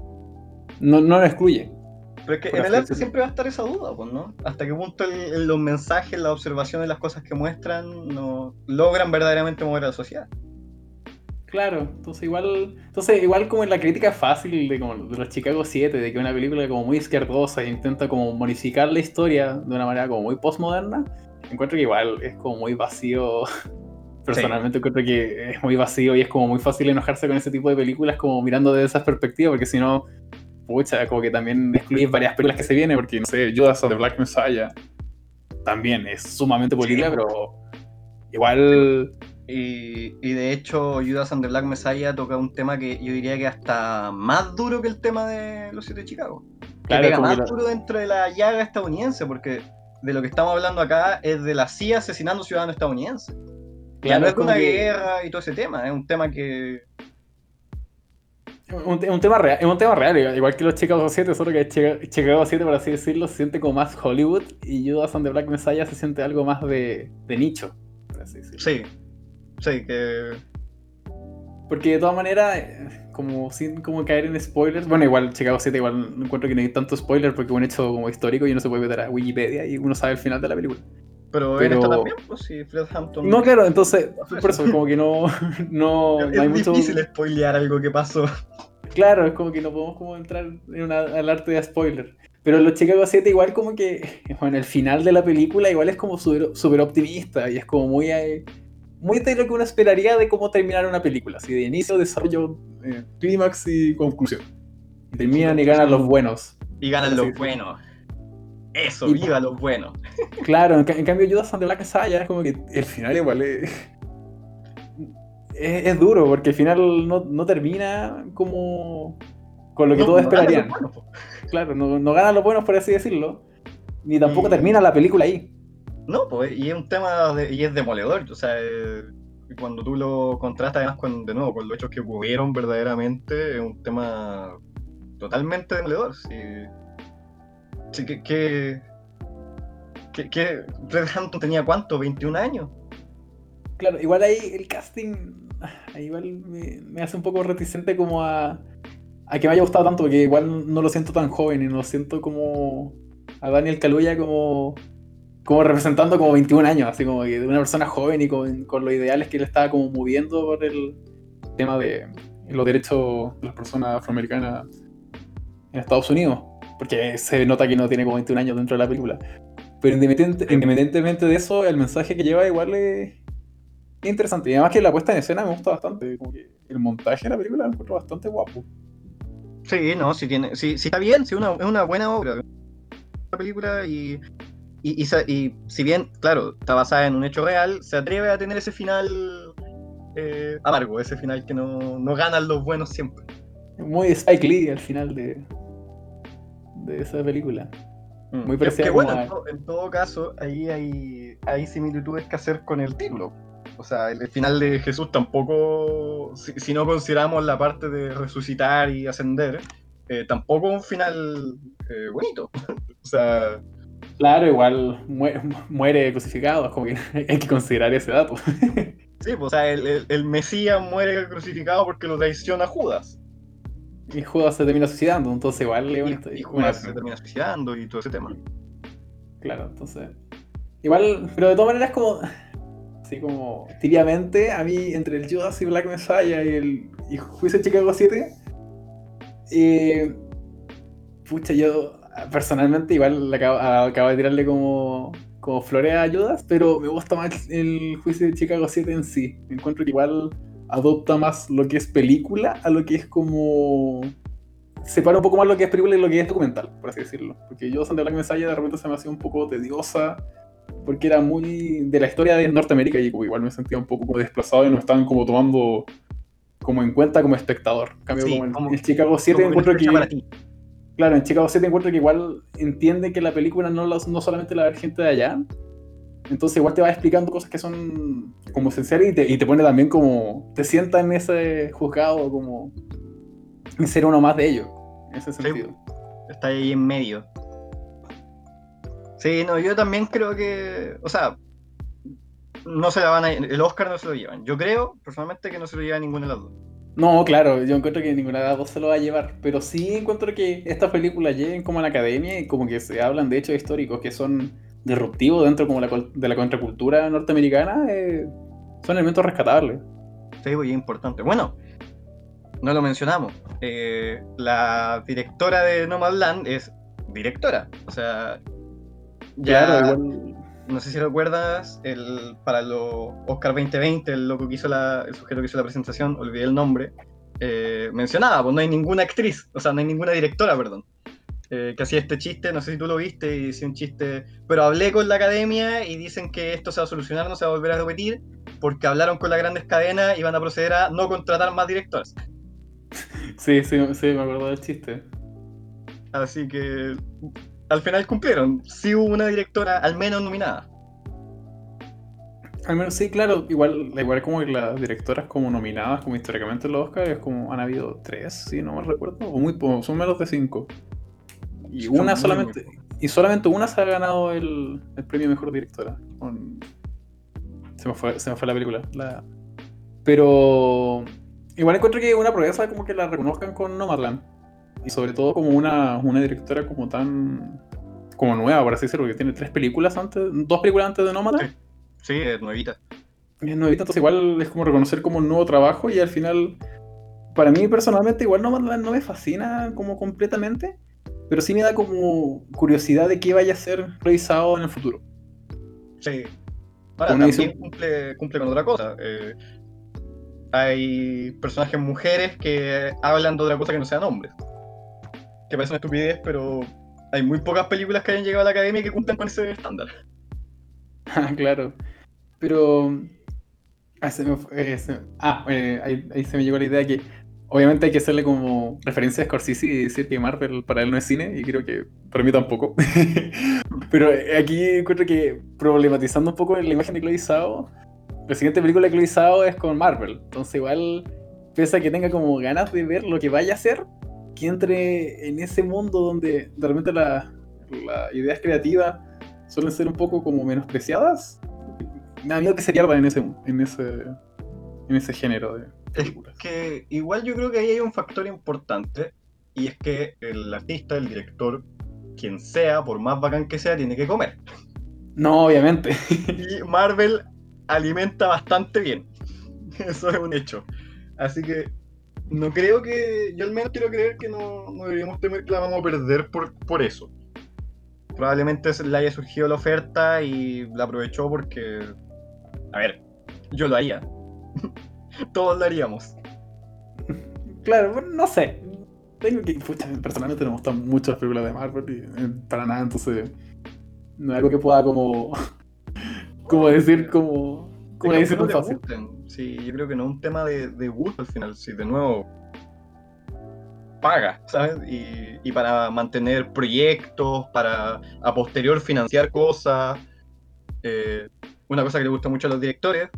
No, no lo excluye. Pero es que en el arte siempre va a estar esa duda, pues, ¿no? Hasta qué punto los mensajes, las observaciones, las cosas que muestran, no logran verdaderamente mover a la sociedad. Claro, entonces igual, entonces igual como en la crítica fácil de, como, de los Chicago 7, de que una película como muy izquierdosa e intenta como modificar la historia de una manera como muy postmoderna, encuentro que igual es como muy vacío. Personalmente encuentro que es muy vacío y es como muy fácil enojarse con ese tipo de películas como mirando desde esas perspectivas, porque si no, pucha, como que también excluye varias películas que se vienen, porque no sé, Judas of the Black Messiah también es sumamente política, pero igual y, de hecho, Judas and the Black Messiah toca un tema que yo diría que hasta más duro que el tema de los siete de Chicago. que pega más duro dentro de la llaga estadounidense, porque de lo que estamos hablando acá es de la CIA asesinando ciudadanos estadounidenses. Claro, no es una guerra y todo ese tema, es un tema que. Un, un, tema real, es un tema real, igual que los Chicago 7, solo que Chicago 7, por así decirlo, se siente como más Hollywood y Judas and the Black Messiah se siente algo más de, de nicho. Por así decirlo. Sí, Sí, que. Porque de todas maneras, como sin como caer en spoilers, bueno, igual Chicago 7 igual no encuentro que no hay tanto spoiler porque es un hecho como histórico y uno se puede meter a Wikipedia y uno sabe el final de la película. Pero, en esto también, pues sí, Fred Hampton. No, claro, entonces, por eso, como que no. no, es hay difícil spoilear algo que pasó. Claro, es como que no podemos como entrar en una, al arte de spoiler. Pero los Chicago 7 igual como que, bueno, el final de la película igual es como súper optimista y es como muy... Eh, muy de lo que uno esperaría de cómo terminar una película, así de inicio, desarrollo, eh, clímax y conclusión. Y terminan y ganan los buenos. Y ganan los buenos. Eso, viva los buenos. Claro, en, cambio Judas and the Black Messiah es como que el final igual es, es, duro, porque el final no, no, termina como con lo que todos esperarían. Claro, no, no ganan los buenos, por así decirlo, ni tampoco termina la película ahí. No, pues, y es un tema, y es demoledor, o sea, eh, cuando tú lo contrastas además con, de nuevo, con los hechos que ocurrieron verdaderamente, es un tema totalmente demoledor. Sí, sí que, que, que, Fred Hampton tenía cuánto, 21 años. Claro, igual ahí el casting, igual me, me hace un poco reticente como a, a que me haya gustado tanto, porque igual no lo siento tan joven y no lo siento como a Daniel Kaluuya como como representando como 21 años, así como de una persona joven y con, con, los ideales que él estaba como moviendo por el tema de los derechos de las personas afroamericanas en Estados Unidos, porque se nota que no tiene como 21 años dentro de la película. Pero independientemente de eso, el mensaje que lleva igual es interesante. Y además que la puesta en escena me gusta bastante, como que el montaje de la película lo encuentro bastante guapo. Sí, no, si tiene, sí, sí está bien, sí, una, es una buena obra. La película y y, y, si bien, claro, está basada en un hecho real, se atreve a tener ese final eh, amargo, ese final que no, no, ganan los buenos siempre. Muy Spike Lee al final de, de esa película. Mm. Muy parecido. bueno, en, todo caso, ahí hay, hay similitudes que hacer con el título. O sea, el, final de Jesús tampoco, si, no consideramos la parte de resucitar y ascender, eh, tampoco un final eh, bonito. o sea, Claro, igual muere, crucificado, es como que hay que considerar ese dato. Sí, pues, o sea, el, Mesías muere crucificado porque lo traiciona Judas. Y Judas se termina suicidando, entonces igual y, Judas se termina suicidando y todo ese tema. Claro, entonces. Igual, pero de todas maneras como. Así como tibiamente, a mí entre el Judas y Black Messiah y el y Juicio de Chicago 7, eh, pucha, yo personalmente igual acabo, de tirarle como, como flores a ayudas, pero me gusta más el juicio de Chicago 7 en sí. Me encuentro que igual adopta más lo que es película a lo que es como separa un poco más lo que es película y lo que es documental, por así decirlo. Porque yo, Santa Black Messiah, de repente se me hacía un poco tediosa, porque era muy de la historia de Norteamérica y igual me sentía un poco como desplazado y no estaban como tomando como en cuenta como espectador. En cambio, Sí, como en, como- en Chicago 7 Como encuentro que... para ti. Claro, en Chicago 7 encuentro que igual entiende que la película no, la- no solamente la ver gente de allá, entonces igual te va explicando cosas que son como esenciales y te, y te pone también como, te sienta en ese juzgado como en ser uno más de ellos, en ese sentido. Está ahí en medio. Sí, no, yo también creo que. O sea, no se la van a. El Oscar no se lo llevan. Yo creo, personalmente, que no se lo lleva ninguna de las dos. No, claro, yo encuentro que ninguna de las dos se lo va a llevar, pero sí encuentro que estas películas lleguen como a la academia y como que se hablan de hechos históricos que son disruptivos dentro como la de la contracultura norteamericana, eh, son elementos rescatables. Sí, pues, y importante. Bueno, no lo mencionamos. eh, la directora de Nomadland es directora. O sea, ya. Claro, igual... No sé si recuerdas, el, para los Oscar 2020, el loco que hizo la, el sujeto que hizo la presentación, olvidé el nombre, eh, mencionaba, pues no hay ninguna actriz, o sea, no hay ninguna directora, perdón, eh, que hacía este chiste, no sé si tú lo viste, y decía un chiste, pero hablé con la academia y dicen que esto se va a solucionar, no se va a volver a repetir, porque hablaron con las grandes cadenas y van a proceder a no contratar más directoras. Sí, sí, sí, me acuerdo del chiste. Así que al final cumplieron, sí hubo una directora al menos nominada. Al menos sí, claro, igual, igual como que las directoras como nominadas como históricamente en los Oscars, es como han habido tres, si no me recuerdo, o muy po- son menos de cinco. Y una solamente, y solamente una se ha ganado el, el premio mejor directora. con- Se, me fue, se me fue la película. la- Pero igual encuentro que una proeza como que la reconozcan con Nomadland. Y sobre todo como una, una directora como tan como nueva, por así decirlo, que tiene tres películas antes, dos películas antes de Nomadland. Sí. Sí, es nuevita. Es nuevita, entonces igual es como reconocer como un nuevo trabajo y al final, para mí personalmente, igual no, no me fascina como completamente, pero sí me da como curiosidad de qué vaya a ser revisado en el futuro. Sí. Ahora, también cumple con otra cosa. eh, hay personajes mujeres que hablan de otra cosa que no sean hombres. Que parece una estupidez, pero hay muy pocas películas que hayan llegado a la academia que cumplan con ese estándar. Ah, claro. Pero... Ah, eh, ah, eh, ahí, ahí se me llegó la idea que obviamente hay que hacerle como referencia a Scorsese y decir que Marvel para él no es cine, y creo que para mí tampoco. Pero eh, aquí encuentro que problematizando un poco la imagen de Chloe Zhao, la siguiente película de Chloe Zhao es con Marvel. Entonces igual, pese a que tenga como ganas de ver lo que vaya a hacer, que entre en ese mundo donde de repente la- las ideas creativas suelen ser un poco como menospreciadas, me da miedo que se pierdan en ese, en ese, en ese género de películas. Que igual yo creo que ahí hay un factor importante, y es que el artista, el director, quien sea, por más bacán que sea, tiene que comer. No, obviamente. Y Marvel alimenta bastante bien. Eso es un hecho. Así que no creo que. Yo al menos quiero creer que no, no deberíamos temer que la vamos a perder por, por eso. Probablemente le haya surgido la oferta y la aprovechó porque. A ver, yo lo haría. Todos lo haríamos. Claro, no sé. Tengo que. Pucha, personalmente no me gustan mucho las películas de Marvel y, eh, para nada, entonces. No es algo que pueda como. como decir como. Como dice no fácil. Sí, yo creo que no es un tema de, de gusto al final. Si de nuevo paga, ¿sabes? Y, y para mantener proyectos, para a posterior financiar cosas. eh, una cosa que le gusta mucho a los directores,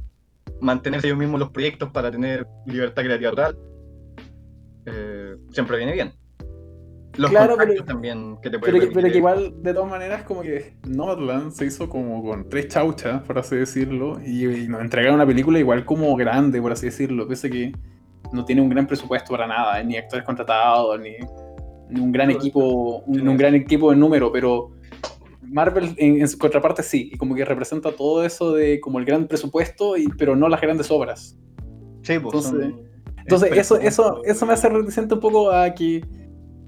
mantenerse ellos mismos los proyectos para tener libertad creativa total. eh, siempre viene bien. Los Claro, contactos pero- también que te puede Pero que, pero permitir- que igual, de todas maneras, como que Nomadland se hizo como con tres chauchas, por así decirlo, y, y nos entregaron una película igual como grande, por así decirlo, pese a que no tiene un gran presupuesto para nada, ni actores contratados, ni, ni un gran Pero- equipo, un, un gran equipo de número, pero Marvel en, en su contraparte sí, y como que representa todo eso de como el gran presupuesto, y, pero no las grandes obras. Sí, pues, entonces- son Entonces, eso, eso, eso me hace reticente un poco a que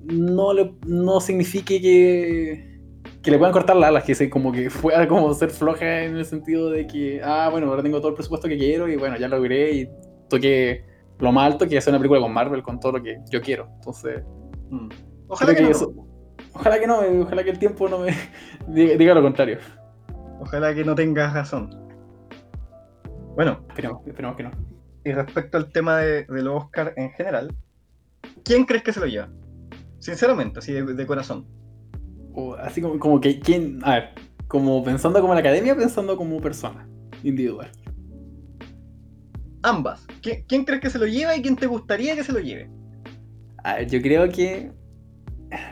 no, le, no signifique que, que le puedan cortar las alas, que se, como que fuera como ser floja en el sentido de que, ah, bueno, ahora tengo todo el presupuesto que quiero y bueno, ya logré y toqué lo más alto que hacer una película con Marvel con todo lo que yo quiero. Entonces, Mm. Ojalá que, no. eso- ojalá que no, eh, ojalá que el tiempo no me diga, diga lo contrario. Ojalá que no tengas razón. Bueno, Esperemos, esperemos que no. y respecto al tema de, de los Oscar en general, ¿quién crees que se lo lleva? Sinceramente, así de, de corazón. O así como, como que, ¿quién? A ver, como pensando como la academia, pensando como persona individual. Ambas. ¿Qui- ¿Quién crees que se lo lleva y quién te gustaría que se lo lleve? A ver, yo creo que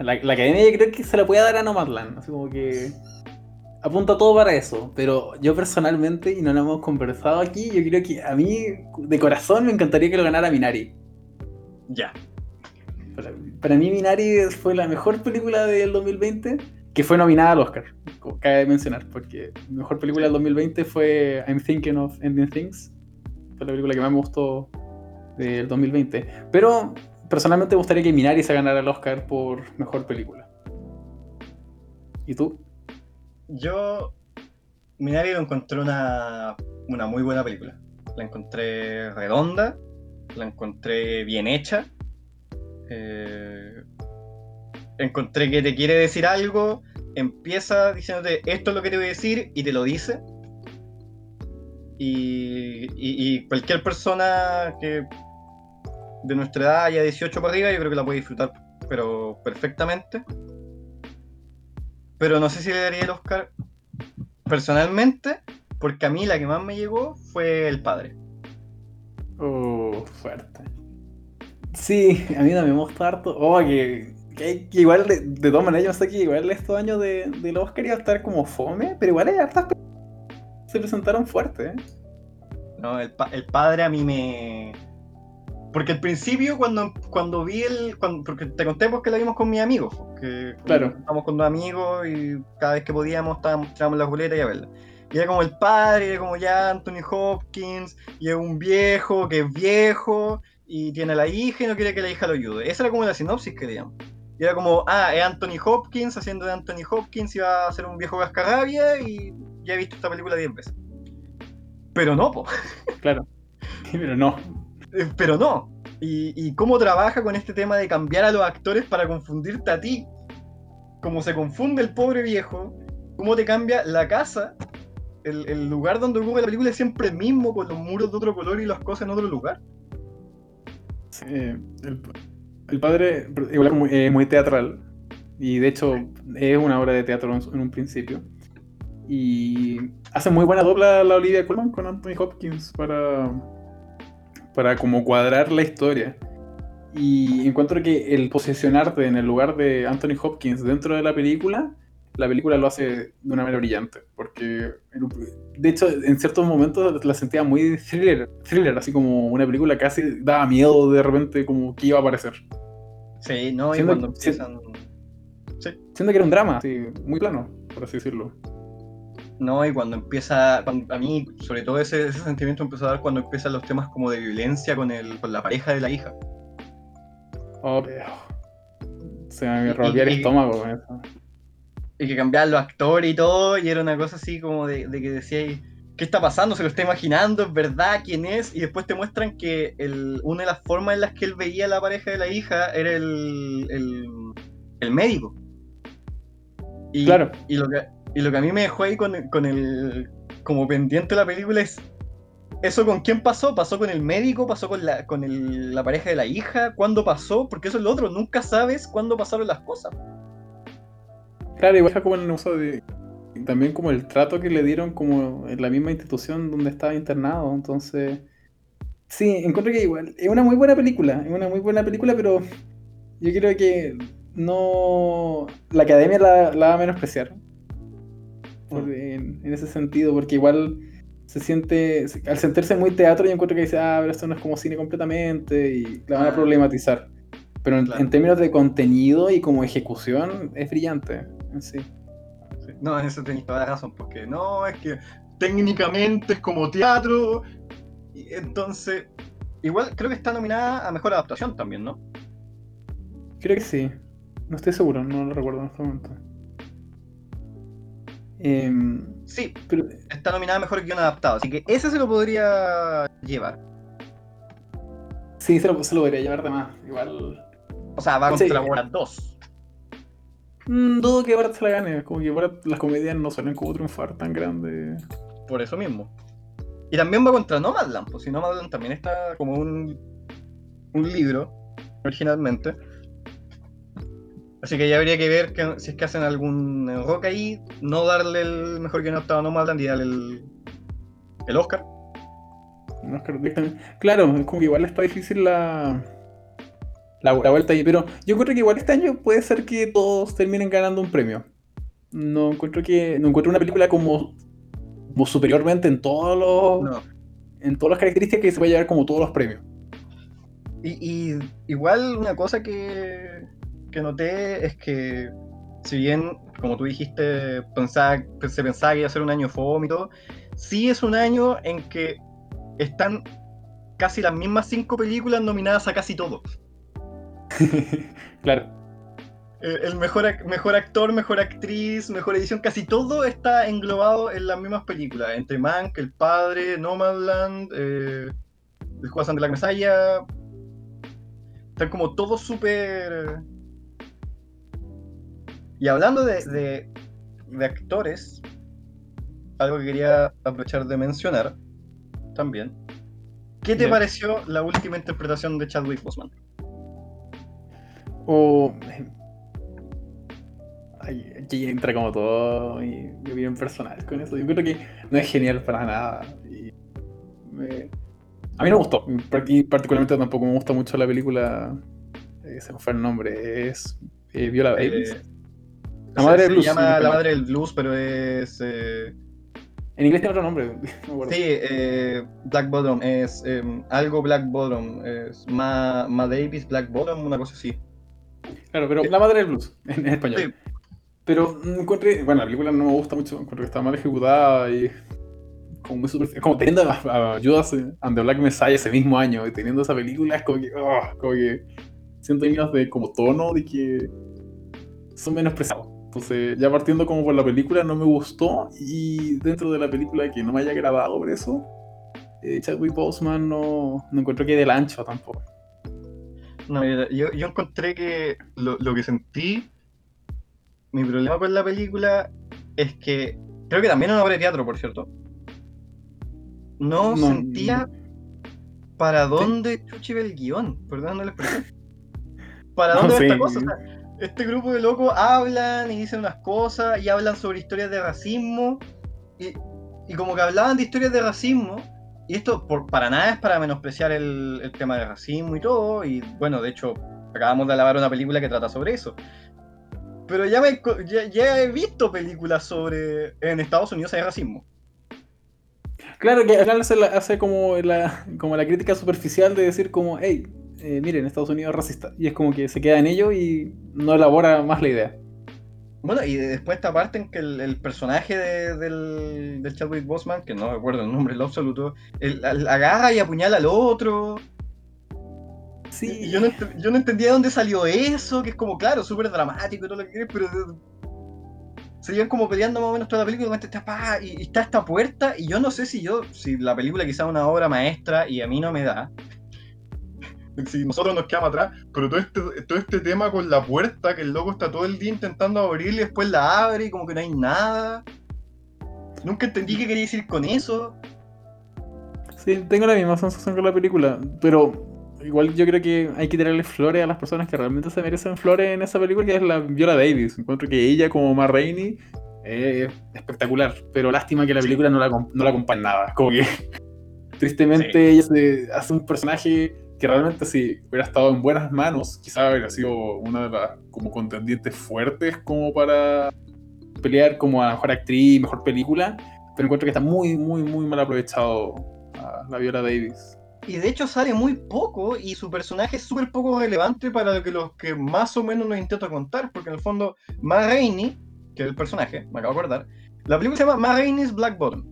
la, la academia yo creo que se la puede dar a Nomadland, así como que apunta todo para eso, pero yo personalmente, y no lo hemos conversado aquí, yo creo que a mí de corazón me encantaría que lo ganara Minari. Ya. Para, mí Minari fue la mejor película del 2020 que fue nominada al Oscar, como cabe mencionar, porque mejor película del 2020 fue I'm Thinking of Ending Things, fue la película que más me gustó del 2020, pero personalmente me gustaría que Minari se ganara el Oscar por mejor película. ¿Y tú? Yo, Minari lo encontré una, una muy buena película. La encontré redonda, la encontré bien hecha. Eh, encontré que te quiere decir algo, empieza diciéndote esto es lo que te voy a decir y te lo dice. Y, cualquier persona que de nuestra edad haya 18 para arriba, yo creo que la puede disfrutar, pero perfectamente. Pero no sé si le daría el Oscar personalmente, porque a mí la que más me llegó fue El Padre. Oh, fuerte. Sí, a mí también me gusta harto. Oh, que, que- que igual, de, de todas maneras, yo sé que igual estos años de, del Oscar iba a estar como fome, pero igual hay hartas se presentaron fuertes, ¿eh? ¿no? El, pa- el Padre a mí me... Porque al principio cuando, cuando vi el... cuando- porque te conté porque la vimos con mis amigos, porque Claro. estábamos con dos amigos y cada vez que podíamos estábamos, tirábamos las boletas y a verla. Y era como el padre, era como ya Anthony Hopkins, y es un viejo que es viejo, y tiene a la hija y no quiere que la hija lo ayude. Esa era como la sinopsis que digamos. Y era como, ah, es Anthony Hopkins haciendo de Anthony Hopkins y va a ser un viejo cascarrabia y ya he visto esta película 10 veces. Pero no, po. Claro. Pero no. Eh, Pero no. Y, y cómo trabaja con este tema de cambiar a los actores para confundirte a ti. Cómo se confunde el pobre viejo. Cómo te cambia la casa. El, el lugar donde ocurre la película es siempre el mismo, con los muros de otro color y las cosas en otro lugar. Sí, el, padre es muy, eh, muy teatral. Y de hecho es una obra de teatro en, un principio. Y hace muy buena dobla la Olivia Colman con Anthony Hopkins para, para como cuadrar la historia. Y encuentro que el posicionarte en el lugar de Anthony Hopkins dentro de la película, la película lo hace de una manera brillante. Porque, de hecho, en ciertos momentos la sentía muy thriller, thriller así como una película casi daba miedo de repente como que iba a aparecer. Sí, ¿no? Y cuando empiezan. Siendo que era un drama, sí, muy plano, por así decirlo. No, y cuando empieza. cuando- a mí, sobre todo ese, ese sentimiento empezó a dar cuando empiezan los temas como de violencia con, el, con la pareja de la hija. Oh, pero- Se me revolvía el estómago con eso. Y que cambiaban los actores y todo, y era una cosa así como de, de que decíais, ¿qué está pasando? Se lo está imaginando, ¿es verdad? ¿Quién es? Y después te muestran que el, una de las formas en las que él veía a la pareja de la hija era el, el, el médico. Y, Claro. Y lo, que, y lo que a mí me dejó ahí con, con el. como pendiente de la película es. ¿Eso con quién pasó? ¿Pasó con el médico? ¿Pasó con la, con el- la pareja de la hija? ¿Cuándo pasó? Porque eso es lo otro, nunca sabes cuándo pasaron las cosas. Claro, igual como en el uso de. También como el trato que le dieron como en la misma institución donde estaba internado. Entonces. Sí, encuentro que igual. Es una muy buena película. Es una muy buena película, pero. Yo creo que no. La academia la, la va a menospreciar. Por- en, en ese sentido, porque igual se siente. Al sentirse muy teatro, yo encuentro que dice, ah, pero esto no es como cine completamente. Y la van a Ah. problematizar. Pero en, Claro. en términos de contenido y como ejecución, es brillante sí. Sí, No, en eso tenéis toda la razón, porque no, es que técnicamente es como teatro. y entonces, igual creo que está nominada a mejor adaptación también, ¿no? Creo que sí. No estoy seguro, no lo recuerdo en este momento. Em, Sí, pero está nominada a mejor guion adaptado, así que ese se lo podría llevar. sí, se lo, se lo podría llevar de más. Igual. O sea, va contra Sí. Borat 2. Mm, dudo que Borat se la gane. Como que Borat, las comedias no suelen como triunfar tan grande. Por eso mismo. Y también va contra Nomadland, pues si Nomadland también está como un, un libro, originalmente. Así que ya habría que ver que- si es que hacen algún enroque ahí, no darle el mejor guion adaptado a Nomadland y darle el, el Oscar. No, claro, directamente. Claro, es como que igual está difícil la, la, la vuelta ahí. Pero yo creo que igual este año puede ser que todos terminen ganando un premio. No encuentro que. No encuentro una película como, como superiormente en todos los. No. En todas las características que se puede llevar como todos los premios. Y, y igual una cosa que, que noté es que si bien, como tú dijiste, pensaba, se pensaba que iba a ser un año fome y todo, sí es un año en que están casi las mismas cinco películas nominadas a casi todo. claro. El, mejor, mejor actor, mejor actriz, mejor edición, casi todo está englobado en las mismas películas. Entre Mank, El Padre, Nomadland, eh, El Juan de la Messiah. Están como todos súper... Y hablando de, de, de actores, algo que quería aprovechar de mencionar también. ¿Qué te pareció la última interpretación de Chadwick Boseman? O. Ay, aquí entra como todo y mi opinión personal con eso. Yo creo que no es genial para nada. y me- A mí no me gustó. Y particularmente tampoco me gusta mucho la película. eh, se me fue el nombre. Es eh, Viola Davis. Eh, La madre del blues, Se llama La. Madre del Blues, pero es. eh, En inglés tiene otro nombre. No sí, eh, Black Bottom. Es em, algo Black Bottom. Es Ma, Ma Davis Black Bottom, una cosa así. Claro, pero La madre del blues en, en español. Sí. Pero encontré. Bueno, la película no me gusta mucho. Encuentro que está mal ejecutada y. Como muy superficial. Como teniendo a, a Judas and the Black Messiah ese mismo año y teniendo esa película, es como que. oh, como que. Siento líneas de como tono de que. Son menospreciados. Entonces, ya partiendo como por la película, no me gustó. Y dentro de la película que no me haya agradado por eso. eh, Chadwick Boseman no, no encuentro que del ancho tampoco. No, mira, yo, yo encontré que lo, lo que sentí. Mi problema con la película es que. Creo que también es una obra de teatro, por cierto. No, No, sentía para dónde chuchi iba el guion. Perdón, no expresión. ¿Para No, dónde va esta sí. cosa? O sea, este grupo de locos hablan y dicen unas cosas y hablan sobre historias de racismo. Y, y como que hablaban de historias de racismo. Y esto por, para nada es para menospreciar el, el tema de racismo y todo. Y bueno, de hecho, acabamos de alabar una película que trata sobre eso. Pero ya, me, ya, ya he visto películas sobre. En Estados Unidos hay racismo. Claro que al final hace como, la, como la crítica superficial de decir como, hey, eh, miren, Estados Unidos es racista. Y es como que se queda en ello y no elabora más la idea. Bueno, y después esta parte en que el, el personaje de- del, del Chadwick Boseman, que no recuerdo el nombre en lo absoluto, él, al- agarra y apuñala al otro. Sí, Y yo no, yo no entendía de dónde salió eso, que es como, claro, súper dramático y todo lo que quieras, pero eh, se iban como peleando más o menos toda la película pa, y, y está esta puerta y yo no sé si yo, si la película quizá es una obra maestra y a mí no me da. Si nosotros nos quedamos atrás, pero todo este, todo este tema con la puerta, que el loco está todo el día intentando abrir y después la abre y como que no hay nada. Nunca entendí qué quería decir con eso. sí, tengo la misma sensación con la película. Pero igual yo creo que hay que tirarle flores a las personas que realmente se merecen flores en esa película, que es la Viola Davis. Encuentro que ella como Ma Rainey es espectacular. Pero lástima que la película no la, no la acompaña en nada. Como que tristemente Sí. ella se hace un personaje que realmente si hubiera estado en buenas manos, quizás hubiera sido una de las como contendientes fuertes como para pelear como a mejor actriz, mejor película, pero encuentro que está muy, muy, muy mal aprovechado a la Viola Davis. Y de hecho sale muy poco y su personaje es súper poco relevante para lo que los que más o menos nos intento contar, porque en el fondo, Ma Rainey, que es el personaje, me acabo de acordar, la película se llama Ma Rainey's Black Bottom.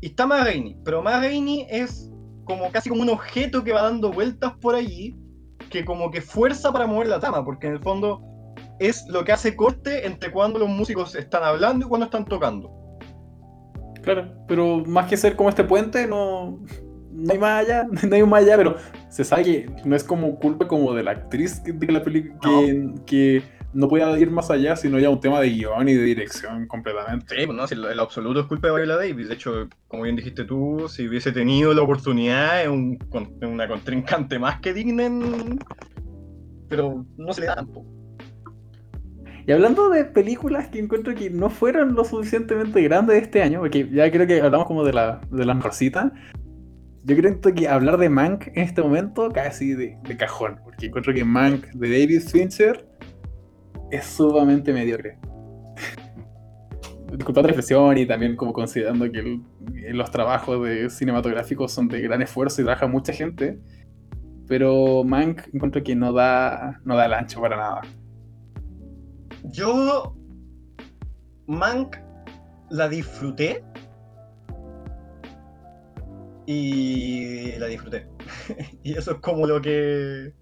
Y está Ma Rainey, pero Ma Rainey es como casi como un objeto que va dando vueltas por allí, que como que fuerza para mover la trama, porque en el fondo es lo que hace corte entre cuando los músicos están hablando y cuando están tocando. Claro, pero más que ser como este puente, no, no hay más allá, no hay más allá, pero se sabe que no es como culpa como de la actriz de la película que, que no pueda ir más allá, sino ya un tema de guion y de dirección completamente. Sí, pues no, si lo absoluto es culpa de Viola Davis. De hecho, como bien dijiste tú, si hubiese tenido la oportunidad, es un, con- una contrincante más que digna en- Pero no se le da tampoco. Y hablando de películas que encuentro que no fueron lo suficientemente grandes este año, porque ya creo que hablamos como de la, de la mejorcita, yo creo que hablar de Mank en este momento casi de, de cajón, porque encuentro que Mank de David Fincher es sumamente mediocre. Disculpa la reflexión y también como considerando que el- los trabajos de cinematográficos son de gran esfuerzo y trabaja mucha gente, pero Mank encuentro que no da, no da el ancho para nada. Yo. Mank la disfruté. Y la disfruté. y eso es como lo que.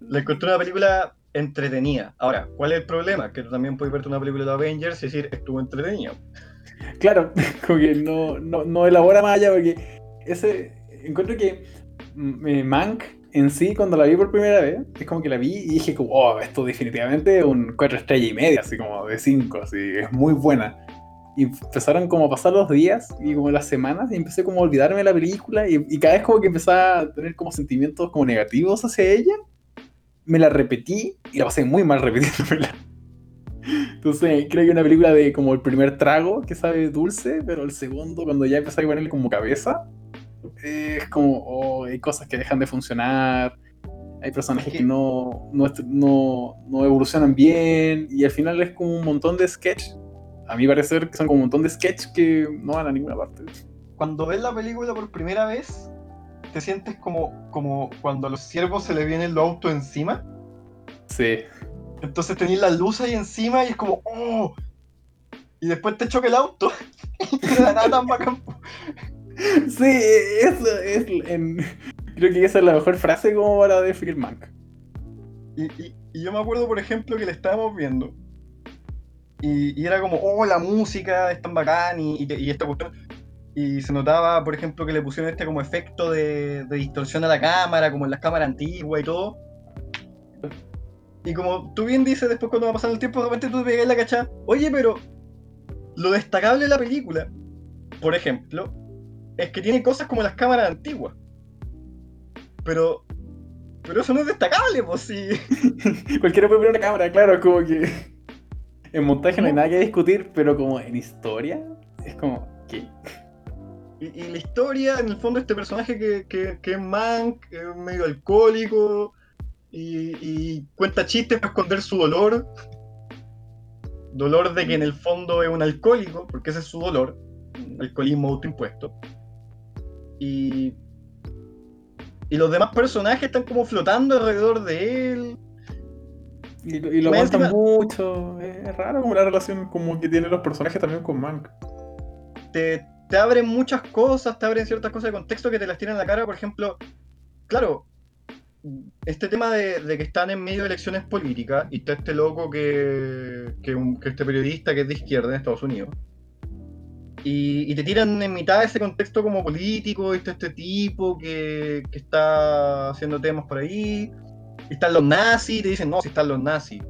La encontré una película entretenida. Ahora, ¿cuál es el problema? Que tú también puedes verte una película de Avengers y decir, estuvo entretenida. Claro, como que no, no, no elabora más allá porque ese encuentro que eh, Mank en sí cuando la vi por primera vez es como que la vi y dije como oh esto definitivamente es un 4 estrellas y media así como de 5 así es muy buena y empezaron como a pasar los días y como las semanas y empecé como a olvidarme de la película y, y cada vez como que empezaba a tener como sentimientos como negativos hacia ella me la repetí y la pasé muy mal repitiéndomela entonces, creo que una película de como el primer trago que sabe dulce, pero el segundo, cuando ya empieza a ponerle como cabeza, es como, oh, hay cosas que dejan de funcionar, hay personajes que no, no, no, no evolucionan bien, y al final es como un montón de sketch, a mi parecer, que son como un montón de sketch que no van a ninguna parte. Cuando ves la película por primera vez, te sientes como, como cuando a los ciervos se les viene el auto encima. Sí, Entonces tenéis la luz ahí encima y es como, ¡oh! Y después te choca el auto. y no da nada tan bacán. sí, eso es, en- creo que esa es la mejor frase como para definir Mank. Y, y- y yo me acuerdo, por ejemplo, que le estábamos viendo. Y, y era como, oh, la música es tan bacán te- y esta cuestión. Y se notaba, por ejemplo, que le pusieron este como efecto de, de distorsión a la cámara, como en las cámaras antiguas y todo. Y como tú bien dices, después cuando va pasando el tiempo, de repente tú te pegas la cachada. Oye, pero lo destacable de la película, por ejemplo, es que tiene cosas como las cámaras antiguas. Pero. Pero eso no es destacable, pues sí. Cualquiera puede poner una cámara, claro, como que en montaje no hay nada que discutir, pero como en historia es como, ¿qué? Y, y la historia, en el fondo, este personaje que, que, que es Mank, es medio alcohólico y, y cuenta chistes para esconder su dolor. Dolor de que en el fondo es un alcohólico, porque ese es su dolor. Alcoholismo autoimpuesto. Y. Y los demás personajes están como flotando alrededor de él. Y, lo- y lo Más aguantan mucho, es raro como la relación como que tienen los personajes también con Mank. te, te abren muchas cosas, te abren ciertas cosas de contexto que te las tiran en la cara. Por ejemplo, claro, este tema de, que están en medio de elecciones políticas y está este loco que, que, este periodista que es de izquierda en Estados Unidos. Y, y te tiran en mitad de ese contexto como político, y está este tipo que, que está haciendo temas por ahí. Y están los nazis, y te dicen, no, si están los nazis.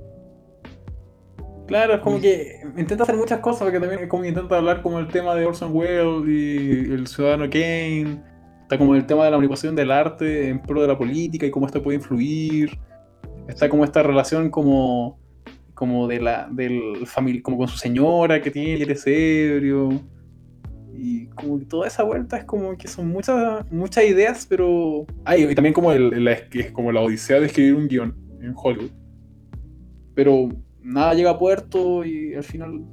Claro, es como que intenta hacer muchas cosas, porque también es como que intenta hablar como el tema de Orson Welles y el ciudadano Kane. Está como el tema de la manipulación del arte en pro de la política y cómo esto puede influir. Está como esta relación como, como de la del famili- como con su señora que tiene, que eres ebrio. Y como que toda esa vuelta es como que son muchas, muchas ideas, pero. Ay, y también como el, que es como la odisea de escribir un guion en Hollywood. Pero nada llega a puerto y al final.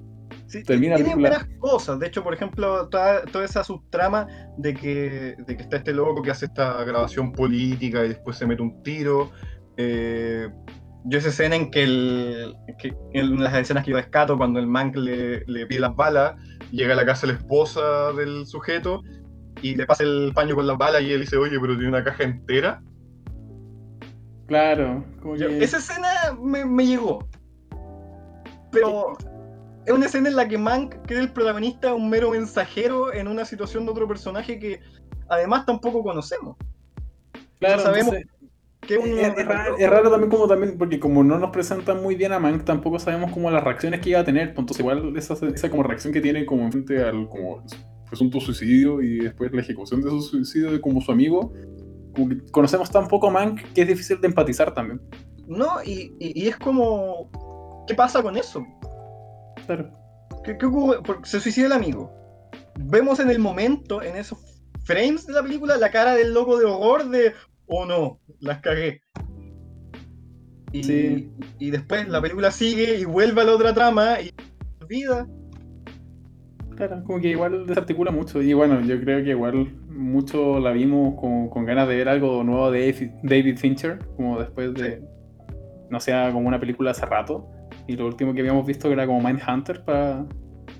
Sí, Termina tiene buenas cosas. De hecho, por ejemplo, toda, toda esa subtrama de que, de que está este loco que hace esta grabación política y después se mete un tiro. Eh, yo esa escena en que, el, que en las escenas que yo rescato, cuando el man le, le pide las balas, llega a la casa la esposa del sujeto y le pasa el paño con las balas y él dice, oye, pero tiene una caja entera. Claro, como Yo- que. esa escena me, me llegó. Pero es una escena en la que Mank, es el protagonista, un mero mensajero en una situación de otro personaje que además tampoco conocemos. Claro, sabemos entonces, Que un- es, raro, es raro también como también, porque como no nos presentan muy bien a Mank, tampoco sabemos como las reacciones que iba a tener. Entonces igual esa, esa como reacción que tiene como frente al como presunto suicidio y después la ejecución de su suicidio de como su amigo, como que conocemos tan poco a Mank que es difícil de empatizar también. No, y, y- y es como. ¿Qué pasa con eso? Claro. ¿Qué, qué ocurre? Porque se suicida el amigo. Vemos en el momento, en esos frames de la película, la cara del loco de horror de. Oh no, las cagué. Y, Sí. y después la película sigue y vuelve a la otra trama y olvida. Claro, como que igual desarticula mucho. Y bueno, yo creo que igual mucho la vimos con, con ganas de ver algo nuevo de David- David Fincher, como después de, no sea como una película hace rato. Y lo último que habíamos visto era como Mindhunter para,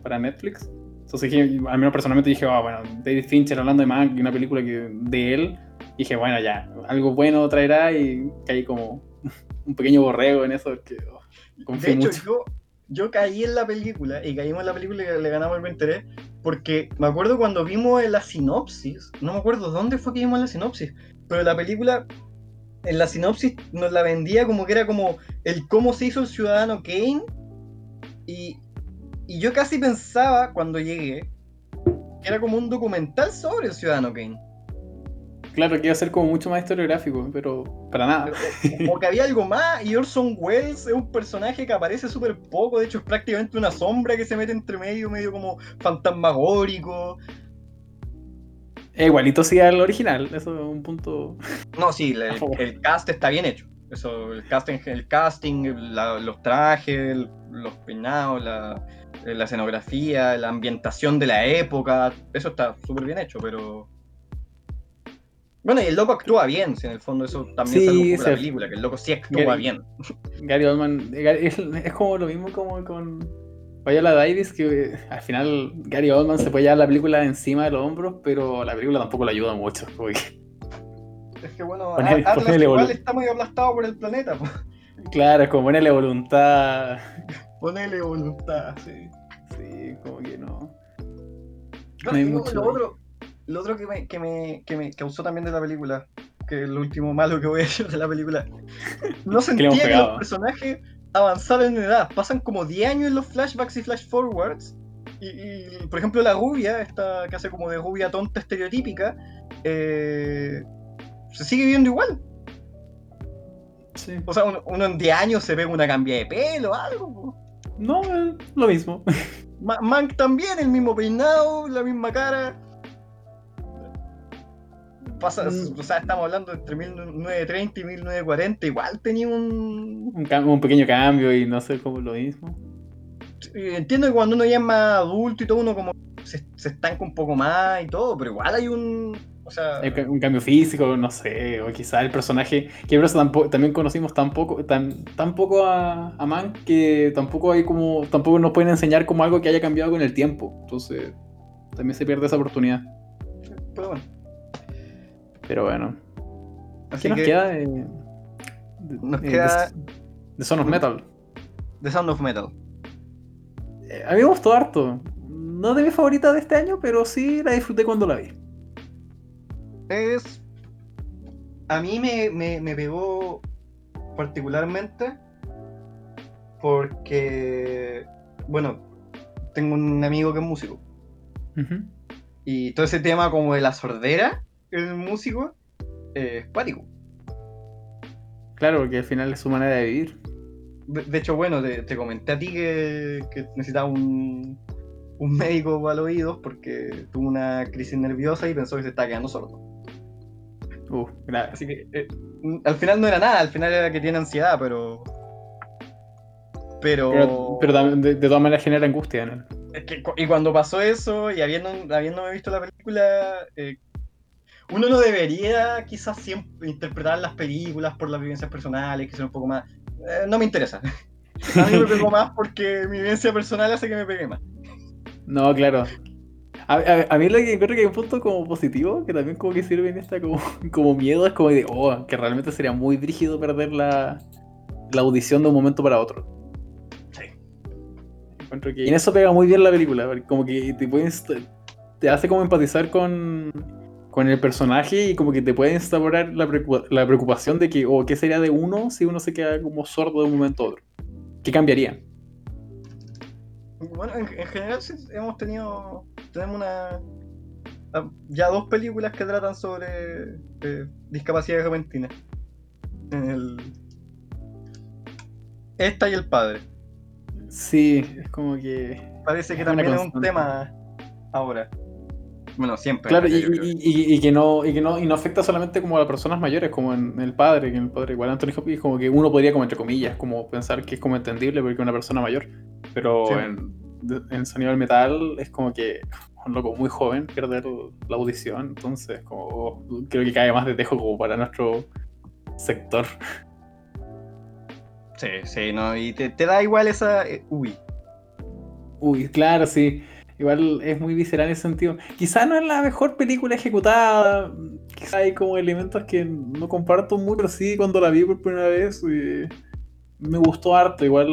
para Netflix. Entonces dije, al menos personalmente dije, ah, bueno, David Fincher hablando de Mank y una película que, de él. Dije, bueno, ya, algo bueno traerá y caí como un pequeño borrego en eso. Que, oh, De hecho, mucho. yo, yo caí en la película y caímos en la película y le ganamos el 23 porque me acuerdo cuando vimos la sinopsis, no me acuerdo dónde fue que vimos en la sinopsis, pero la película en la sinopsis nos la vendía como que era como el cómo se hizo el ciudadano Kane y, y yo casi pensaba cuando llegué que era como un documental sobre el ciudadano Kane. Claro, que iba a ser como mucho más historiográfico, pero para nada. Como que había algo más, y Orson Welles es un personaje que aparece súper poco, de hecho es prácticamente una sombra que se mete entre medio, medio como fantasmagórico. Es igualito sí al original, eso es un punto. No, sí, el, el cast está bien hecho. Eso, el casting, el casting la- los trajes, los peinados, la, la escenografía, la ambientación de la época, eso está súper bien hecho, pero... Bueno, y el loco actúa bien, si en el fondo eso también Sí, poco de la película, que el loco sí actúa Gary- bien. Gary Oldman es, es como lo mismo como con Viola Davis, que eh, al final Gary Oldman se puede llevar la película encima de los hombros, pero la película tampoco le ayuda mucho. porque- Es que bueno, Ponele- Atlas igual está muy aplastado por el planeta. po. claro, es como ponerle voluntad. Ponele voluntad, sí. Sí, como que no. No, No hay y luego mucho lo otro, lo otro que, me, que, me, que me causó también de la película, que es lo último malo que voy a decir de la película, no sentía que, pegado. los personajes avanzaran en edad. Pasan como 10 años en los flashbacks y flash forwards. Y, y, por ejemplo, la rubia, esta que hace como de rubia tonta estereotípica, eh, se sigue viendo igual. Sí. O sea, uno, uno en 10 años se pega una cambia de pelo, algo. po. No, es lo mismo. Ma- Mank también, el mismo peinado, la misma cara. Pasa, Mm. o sea, estamos hablando entre 1930 y 1940, igual tenía un... Un, un pequeño cambio y no sé cómo lo mismo. Entiendo que cuando uno ya es más adulto y todo, uno como se, se estanca un poco más y todo, pero igual hay un... O sea, Hay un cambio físico, no sé, o quizá el personaje, que por eso tampoco, también conocimos tan poco, tan, tan poco a, a Man que tampoco hay como, tampoco nos pueden enseñar como algo que haya cambiado con el tiempo. Entonces, también se pierde esa oportunidad. pero bueno. Pero bueno. Así ¿Qué nos que queda de, de- nos de- queda- de- de Son of Metal? The Sound of Metal. Eh, a mí me gustó harto. No de mi favorita de este año, pero sí la disfruté cuando la vi. Es... A mí me, me, me pegó particularmente porque, bueno, tengo un amigo que es músico. Y todo ese tema como de la sordera, el músico, eh, es cuático. Claro, porque al final es su manera de vivir. De, de hecho, bueno, te, te comenté a ti que, que necesitaba un, un médico para los oídos porque tuvo una crisis nerviosa y pensó que se estaba quedando sordo. Uh, grave. Así que eh, al final no era nada, al final era que tiene ansiedad, pero... Pero... Pero, pero de, de todas maneras genera angustia. Es que cu- y cuando pasó eso, y habiendo, habiéndome visto la película, eh, uno no debería quizás siempre interpretar las películas por las vivencias personales, que son un poco más... eh, no me interesa. A mí me pegó más porque mi vivencia personal hace que me pegue más. No, claro. A, a- a mí lo que encuentro que hay un punto como positivo, que también como que sirve en esta como, como miedo, es como de, oh, que realmente sería muy brígido perder la, la audición de un momento para otro. Sí. Encuentro que... Y en eso pega muy bien la película, porque como que te, puedes, te hace como empatizar con, con el personaje y como que te puede instaurar la, preocupa- la preocupación de que, o qué sería de uno si uno se queda como sordo de un momento a otro. ¿Qué cambiarían? Bueno, en, en general sí hemos tenido. Tenemos una. ah, Ya dos películas que tratan sobre eh, discapacidades repentinas. En el. Esta y el padre. Sí, es como que... Parece que también es un tema ahora. Bueno, siempre. Claro, y, y- que no, y que no, y no afecta solamente como a las personas mayores, como en el padre, que en el padre igual Anthony Hopkins, como que uno podría como entre comillas, como pensar que es como entendible porque una persona mayor. Pero Sí. en, en sonido del metal es como que un loco muy joven perder la audición, entonces como oh, creo que cae más de tejo como para nuestro sector. Sí, sí, no. Y te, te da igual esa. eh, uy. Uy, claro, sí. Igual es muy visceral en ese sentido. Quizá no es la mejor película ejecutada. Quizá hay como elementos que no comparto mucho, pero sí cuando la vi por primera vez eh, me gustó harto. Igual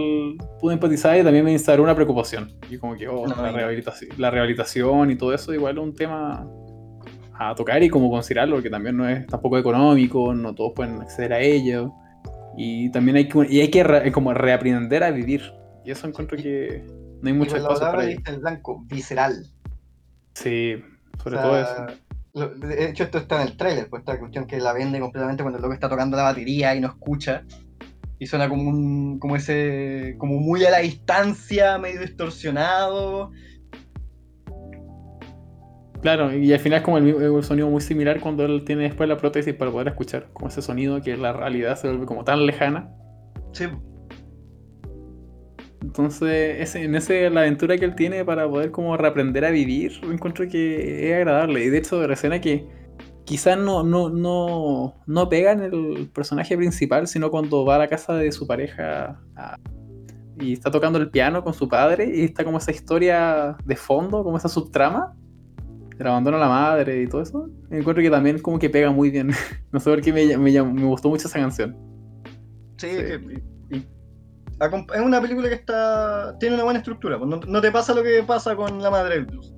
pude empatizar y también me instauró una preocupación. Y como que oh, No, la, rehabilitación, la rehabilitación y todo eso, igual es un tema a tocar y como considerarlo, porque también no es tampoco económico, no todos pueden acceder a ello. Y también hay que, y hay que re- como reaprender a vivir. Y eso encuentro que no hay mucho Y la espacio palabra para ello. el blanco, visceral. Sí, sobre O todo eso. lo- de hecho, esto está en el trailer, pues esta cuestión que la vende completamente cuando el loco está tocando la batería y no escucha. Y suena como un. como ese. como muy a la distancia, medio distorsionado. Claro, y al final es como el, el sonido muy similar cuando él tiene después la prótesis para poder escuchar, como ese sonido que la realidad se vuelve como tan lejana. Sí, Entonces, ese, en ese, la aventura que él tiene para poder como reaprender a vivir, encuentro que es agradable. Y de hecho, la escena que quizás no, no, no, no pega en el personaje principal, sino cuando va a la casa de su pareja a- y está tocando el piano con su padre y está como esa historia de fondo, como esa subtrama del abandono a la madre y todo eso. Encuentro que también como que pega muy bien. no sé por qué me, me, gustó mucho esa canción. sí. Sí. que- y- es una película que está. tiene una buena estructura. pues no, no te pasa lo que pasa con La Madre del Blues.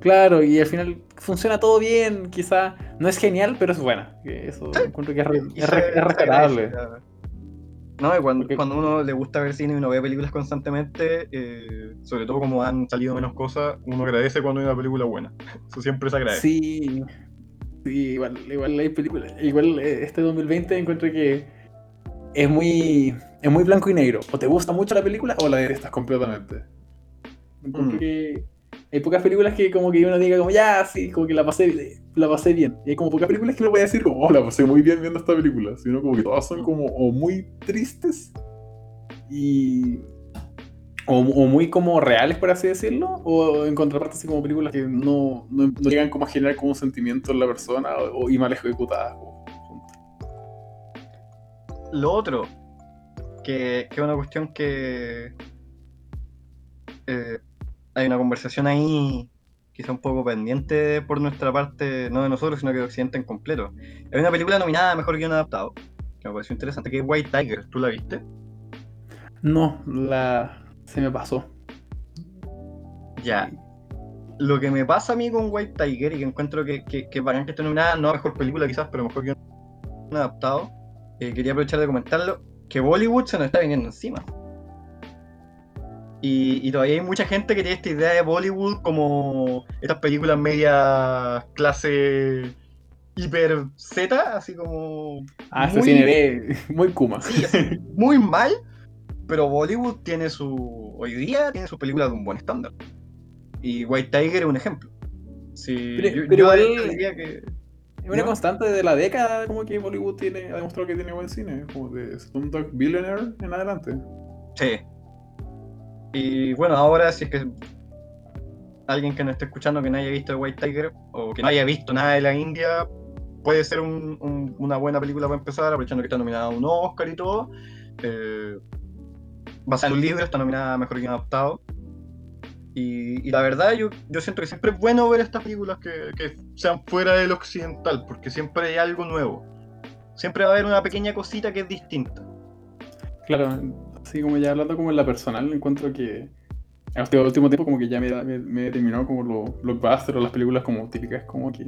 Claro, y al final funciona todo bien, quizá no es genial, pero es buena. Eso encuentro que es, re- Y es se- re- es se respetable. agradece, ya. No, y cuando, Porque- cuando uno le gusta ver cine y uno ve películas constantemente, eh, sobre todo como han salido menos cosas, Uno agradece cuando hay una película buena. Eso siempre se agradece. Sí, sí, igual, igual hay películas. Igual eh, este 2020 encuentro que es muy, es muy blanco y negro. O te gusta mucho la película o la detestas completamente. Encuentro Mm. hay pocas películas que como que uno diga como ya, sí, como que la pasé, la pasé bien. Y hay como pocas películas que uno puede decir como, oh, la pasé muy bien viendo esta película. Sino como que todas son como o muy tristes y... O, o muy como reales, por así decirlo, o en contraparte así como películas que no, no, no llegan como a generar como un sentimiento en la persona o, y mal ejecutadas. Lo otro, que, que es una cuestión que eh, hay una conversación ahí quizá un poco pendiente por nuestra parte, no de nosotros, sino que de Occidente en completo. Hay una película nominada Mejor Guión Adaptado, que me pareció interesante, que es White Tiger. ¿Tú la viste? No, la se me pasó. Ya. Lo que me pasa a mí con White Tiger y que encuentro que, que, que es bacán que esté nominada, no a mejor película quizás, pero mejor guion adaptado, eh, quería aprovechar de comentarlo, que Bollywood se nos está viniendo encima. Y, y todavía hay mucha gente que tiene esta idea de Bollywood como estas películas media clase hiper Z, así como Ah, Muy- se tiene B, muy Kuma. Sí, muy mal, pero Bollywood tiene su. Hoy día tiene sus películas de un buen estándar. Y White Tiger es un ejemplo. Sí, Pero- yo, pero yo igual- diría que. Es una ¿No? constante de la década, como que Bollywood tiene, ha demostrado que tiene buen cine, como de Slumdog Billionaire en adelante. Sí. Y bueno, ahora si es que alguien que no esté escuchando que no haya visto White Tiger o que no haya visto nada de la India, puede ser un- un- una buena película para empezar, aprovechando que está nominada a un Oscar y todo. Eh, basada en un libro, está nominada a Mejor Guión Adaptado. Y, la verdad, yo, yo siento que siempre es bueno ver estas películas que, que Sean fuera del occidental, porque siempre hay algo nuevo. siempre va a haber una pequeña cosita que es distinta. Claro, así como ya hablando como en la personal, encuentro que en este último tiempo como que ya me, me, me he terminado como los blockbusters o las películas como típicas, como que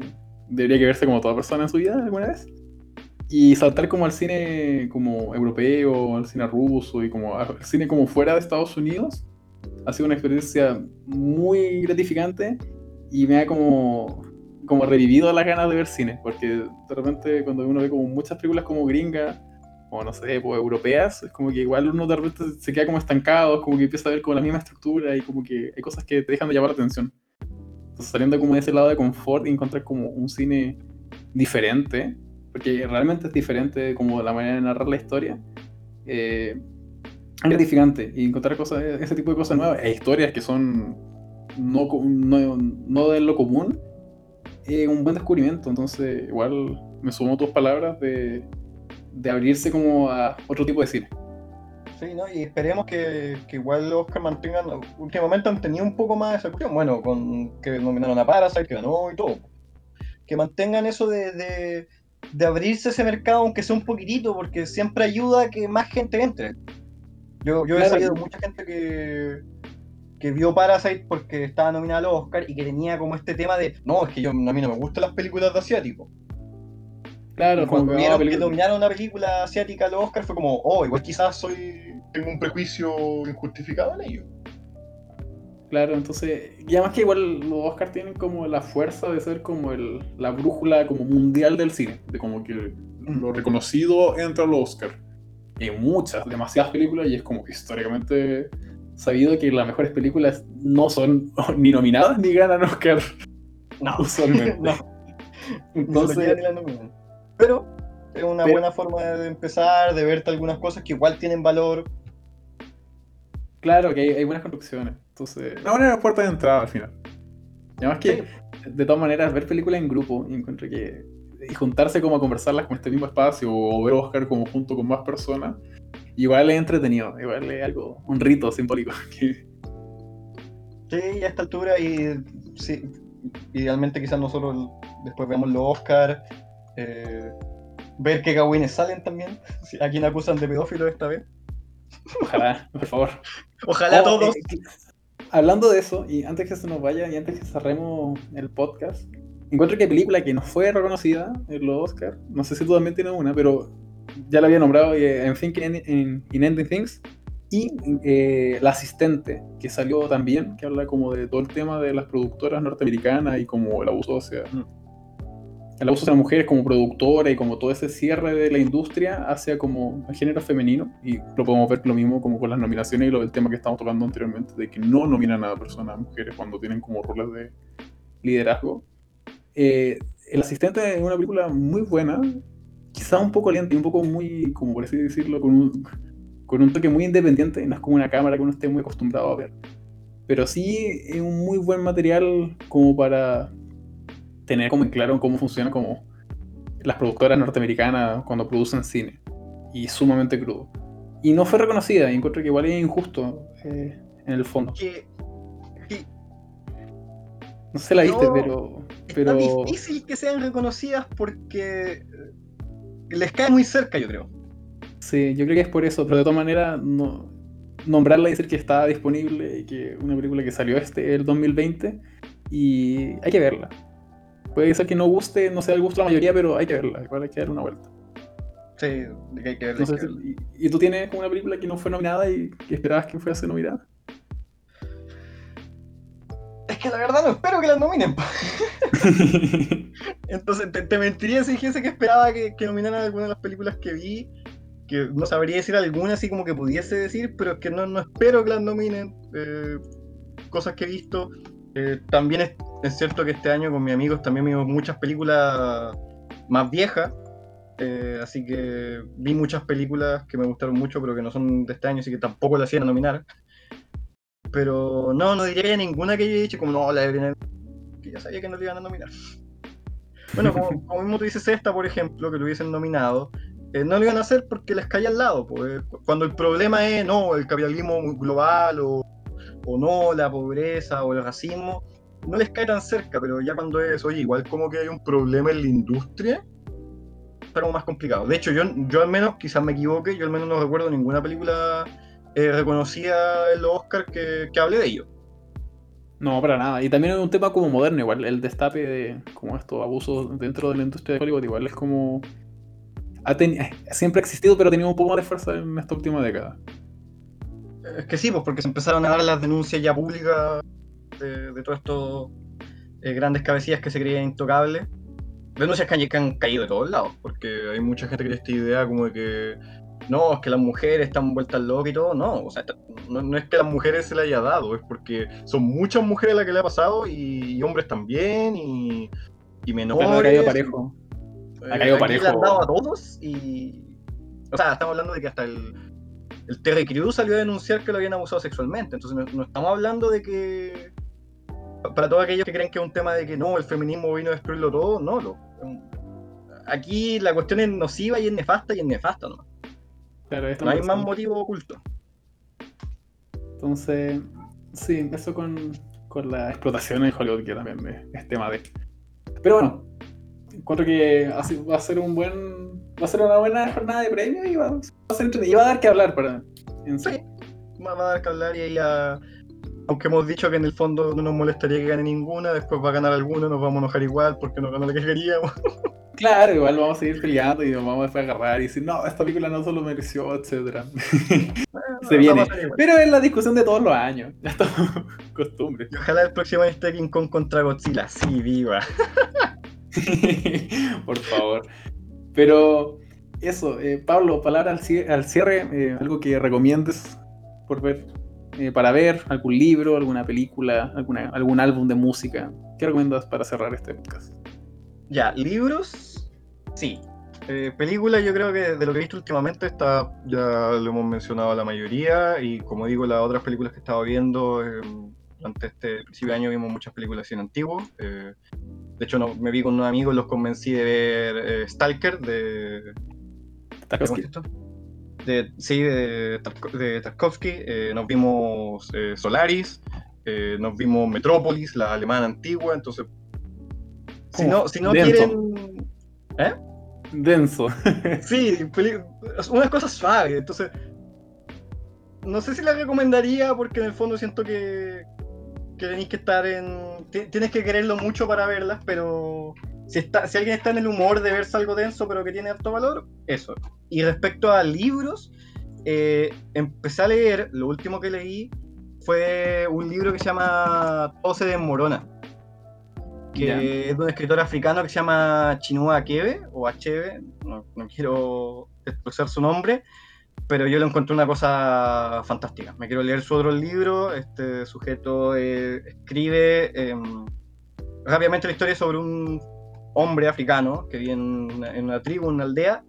debería que verse como toda persona en su vida alguna vez. Y saltar como al cine como europeo, al cine ruso y como al cine como fuera de Estados Unidos ha sido una experiencia muy gratificante y me ha como, como revivido las ganas de ver cine, porque de repente cuando uno ve como muchas películas como gringas, o no sé, pues, europeas, es como que igual uno de repente se queda como estancado, como que empieza a ver como la misma estructura y como que hay cosas que te dejan de llamar la atención. Entonces saliendo como de ese lado de confort y encontrar como un cine diferente, porque realmente es diferente como la manera de narrar la historia, eh, gratificante y encontrar cosas, ese tipo de cosas nuevas e historias que son no, no, no de lo común, es un buen descubrimiento. Entonces, igual me sumo tus palabras de, de abrirse como a otro tipo de cine. Sí, ¿no? Y esperemos que, que igual los Oscar mantengan. Últimamente han tenido un poco más de esa cuestión. Bueno, con que nominaron a Parasite, que ganó y todo. Que mantengan eso de, de, de abrirse ese mercado, aunque sea un poquitito, porque siempre ayuda a que más gente entre. Yo, yo he sabido mucha gente que, que vio Parasite porque estaba nominada al Oscar y que tenía como este tema de, no, es que yo, a mí no me gustan las películas de asiáticos. Claro, y cuando vieron que nominaron una película asiática al Oscar fue como, oh, igual quizás soy tengo un prejuicio injustificado en ello. Claro, entonces, y además que igual los Oscars tienen como la fuerza de ser como el, la brújula como mundial del cine, de como que lo reconocido entre los Oscars en muchas, demasiadas películas y es como históricamente sabido que las mejores películas no son ni nominadas ni ganan Oscar. No, usualmente. no. Entonces, Ni la nominan. Pero es una Pero- buena forma de empezar, de verte algunas cosas que igual tienen valor. claro que hay, hay buenas construcciones. Entonces, una buena puerta de entrada al final. Y además que, de todas maneras, ver películas en grupo, y encuentro que. Y juntarse como a conversarlas con este mismo espacio, o ver Oscar como junto con más personas, igual es entretenido, igual es algo, un rito simbólico. que- Sí, a esta altura y sí, idealmente quizás nosotros después veamos los Oscar, eh, ver qué cagüines salen también, si- a quien acusan de pedófilo esta vez. Ojalá, por favor. Ojalá Oh, todos. eh, hablando de eso, y antes que se nos vaya, y antes que cerremos el podcast, encuentro que película que no fue reconocida en los Oscars, no sé si tú también tienes una, pero ya la había nombrado eh, en Thinking in, in- in Ending Things, y eh, La Asistente, que salió también, que habla como de todo el tema de las productoras norteamericanas y como el abuso hacia... Mm. El abuso hacia las mujeres como productora y como todo ese cierre de la industria hacia como el género femenino y lo podemos ver lo mismo como con las nominaciones y lo del tema que estamos tocando anteriormente de que no nominan a personas mujeres cuando tienen como roles de liderazgo Eh, el asistente es una película muy buena quizá un poco lenta y un poco muy como por así decirlo con un, con un toque muy independiente no es como una cámara que uno esté muy acostumbrado a ver pero sí es un muy buen material como para tener como en claro cómo funciona como las productoras norteamericanas cuando producen cine. Y sumamente crudo. Y no fue reconocida, y encuentro que igual es injusto eh, en el fondo. No sé si la viste, No, pero. pero difícil que sean reconocidas porque eh, les cae muy cerca, yo creo. Sí, yo creo que es por eso, pero de todas maneras, no, nombrarla y decir que está disponible y que una película que salió este el 2020 y hay que verla. Puede ser que no guste, no sea el gusto de la mayoría, pero hay que verla, igual hay que darle una vuelta. Sí, hay que verla, hay que verla. y, y tú tienes una película que no fue nominada y que esperabas que fuese nominada? Es que la verdad no espero que las nominen. Entonces te, te mentiría si dijese que esperaba que, que nominaran alguna de las películas que vi. Que no sabría decir alguna así como que pudiese decir, pero es que no, no espero que las nominen. eh, cosas que he visto. Eh, también es, es cierto que este año con mis amigos también vimos muchas películas más viejas. eh, así que vi muchas películas que me gustaron mucho, pero que no son de este año, así que tampoco las hacían nominar. Pero no, no diría que haya ninguna que yo haya dicho como no, la de Villeneuve", que ya sabía que no le iban a nominar. Bueno, como, como mismo tú dices esta, por ejemplo, que lo hubiesen nominado, eh, no lo iban a hacer porque les cae al lado. Pues, cu- cuando el problema es no, el capitalismo global o, o no, la pobreza o el racismo, no les cae tan cerca, pero ya cuando es, oye, igual como que hay un problema en la industria, está como más complicado. De hecho, yo, yo al menos, quizás me equivoque, yo al menos no recuerdo ninguna película eh, reconocida en los Oscars que, que hable de ello. No, para nada. Y también es un tema como moderno, igual, el destape de como estos abusos dentro de la industria de Hollywood, igual es como... Ha eh, siempre ha existido, pero ha tenido un poco más de fuerza en esta última década. Es que sí, pues porque se empezaron a dar las denuncias ya públicas de, de todos estos eh, grandes cabecillas que se creían intocables. Denuncias que han, que han caído de todos lados, porque hay mucha gente que tiene esta idea como de que no, es que las mujeres están vueltas locas y todo. No, o sea, no, no es que a las mujeres se le haya dado, es porque son muchas mujeres las que le ha pasado y, y hombres también y, y menores. Pero ha caído parejo. Eh, Ha caído parejo. le han dado a todos y. O sea, estamos hablando de que hasta el. El Terry Crews salió a denunciar que lo habían abusado sexualmente. Entonces, no, no estamos hablando de que. pa- Para todos aquellos que creen que es un tema de que no, el feminismo vino a destruirlo todo, no. Lo, aquí la cuestión es nociva y es nefasta y es nefasta, ¿no? Claro, No hay más motivo oculto. Entonces, sí, eso con, con la explotación en Hollywood, que también es, es tema de. Pero bueno, encuentro que así va a ser un buen. Va a ser una buena jornada de premios y va, va a ser. Y va a dar que hablar para. En sí. Sí. Va a dar que hablar y ahí. Aunque hemos dicho que en el fondo no nos molestaría que gane ninguna, después va a ganar alguna, nos vamos a enojar igual porque no ganó la que queríamos. Claro, igual vamos a seguir peleando y nos vamos a agarrar y decir, no, esta película no se lo mereció, etcétera. Se viene. Pero es la discusión de todos los años. Ya estamos costumbre. Y ojalá el próximo año esté King Kong contra Godzilla. Sí, viva. Por favor. Pero eso, eh, Pablo, palabra al cierre, al cierre, eh, algo que recomiendes por ver, eh, para ver, algún libro, alguna película, alguna, algún álbum de música. ¿Qué recomiendas para cerrar este podcast? Ya, libros, sí. Eh, películas, yo creo que de lo que he visto últimamente está, ya lo hemos mencionado la mayoría, y como digo, las otras películas que he estado viendo, eh, durante este principio de año vimos muchas películas sin antiguos. eh, de hecho, no, me vi con unos amigos, los convencí de ver eh, Stalker, de, ¿cómo Tarkovsky. es esto? De, sí, de, de Tarkovsky. eh, nos vimos Solaris, eh, nos vimos Metrópolis, la alemana antigua. Entonces, si no, si no denso. quieren. ¿Eh? Denso. Sí, unas cosas suaves. Entonces, no sé si la recomendaría porque en el fondo siento que, que tenéis que estar en. ti- Tienes que quererlo mucho para verlas, pero si, está, si alguien está en el humor de verse algo denso pero que tiene alto valor, eso. Y respecto a libros, eh, empecé a leer, lo último que leí fue un libro que se llama Todo se desmorona, que es de un escritor africano que se llama Chinua Achebe, o Achebe, no, no quiero expresar su nombre, pero yo le encontré una cosa fantástica. Me quiero leer su otro libro, este sujeto eh, escribe em, rápidamente la historia sobre un hombre africano que vive en una, en una tribu, en una aldea,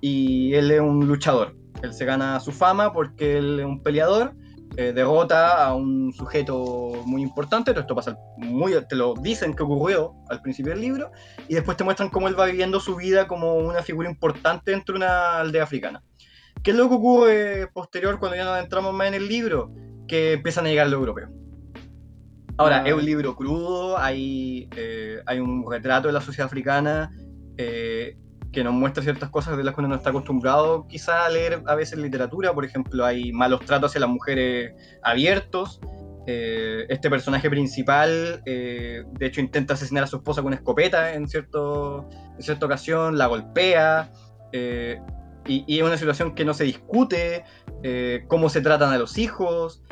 y él es un luchador. Él se gana su fama porque él es un peleador, eh, derrota a un sujeto muy importante, todo esto pasa muy, te lo dicen que ocurrió al principio del libro, y después te muestran cómo él va viviendo su vida como una figura importante dentro de una aldea africana. ¿Qué es lo que ocurre posterior cuando ya nos adentramos más en el libro? Que empiezan a llegar los europeos. Ahora, Ah. es un libro crudo, hay, eh, hay un retrato de la sociedad africana eh, que nos muestra ciertas cosas de las que uno no está acostumbrado quizá a leer a veces literatura. Por ejemplo, hay malos tratos hacia las mujeres abiertos. Eh, este personaje principal, eh, de hecho, intenta asesinar a su esposa con una escopeta en, cierto, en cierta ocasión, la golpea. eh, y, es una situación que no se discute, cómo se tratan a los hijos.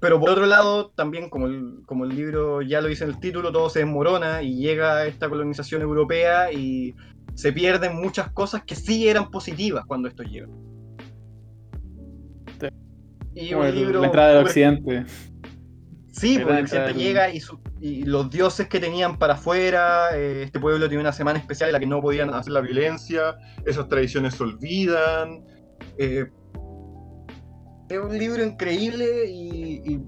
Pero por otro lado, también como el, como el libro ya lo dice en el título, todo se desmorona y llega esta colonización europea y se pierden muchas cosas que sí eran positivas cuando estos llegan. Sí. Y un el- libro la entrada del occidente. Sí, porque el occidente en- llega y, su- y los dioses que tenían para afuera, eh, este pueblo tiene una semana especial en la que no podían hacer la violencia, esas tradiciones se olvidan. Eh, es un libro increíble y, y,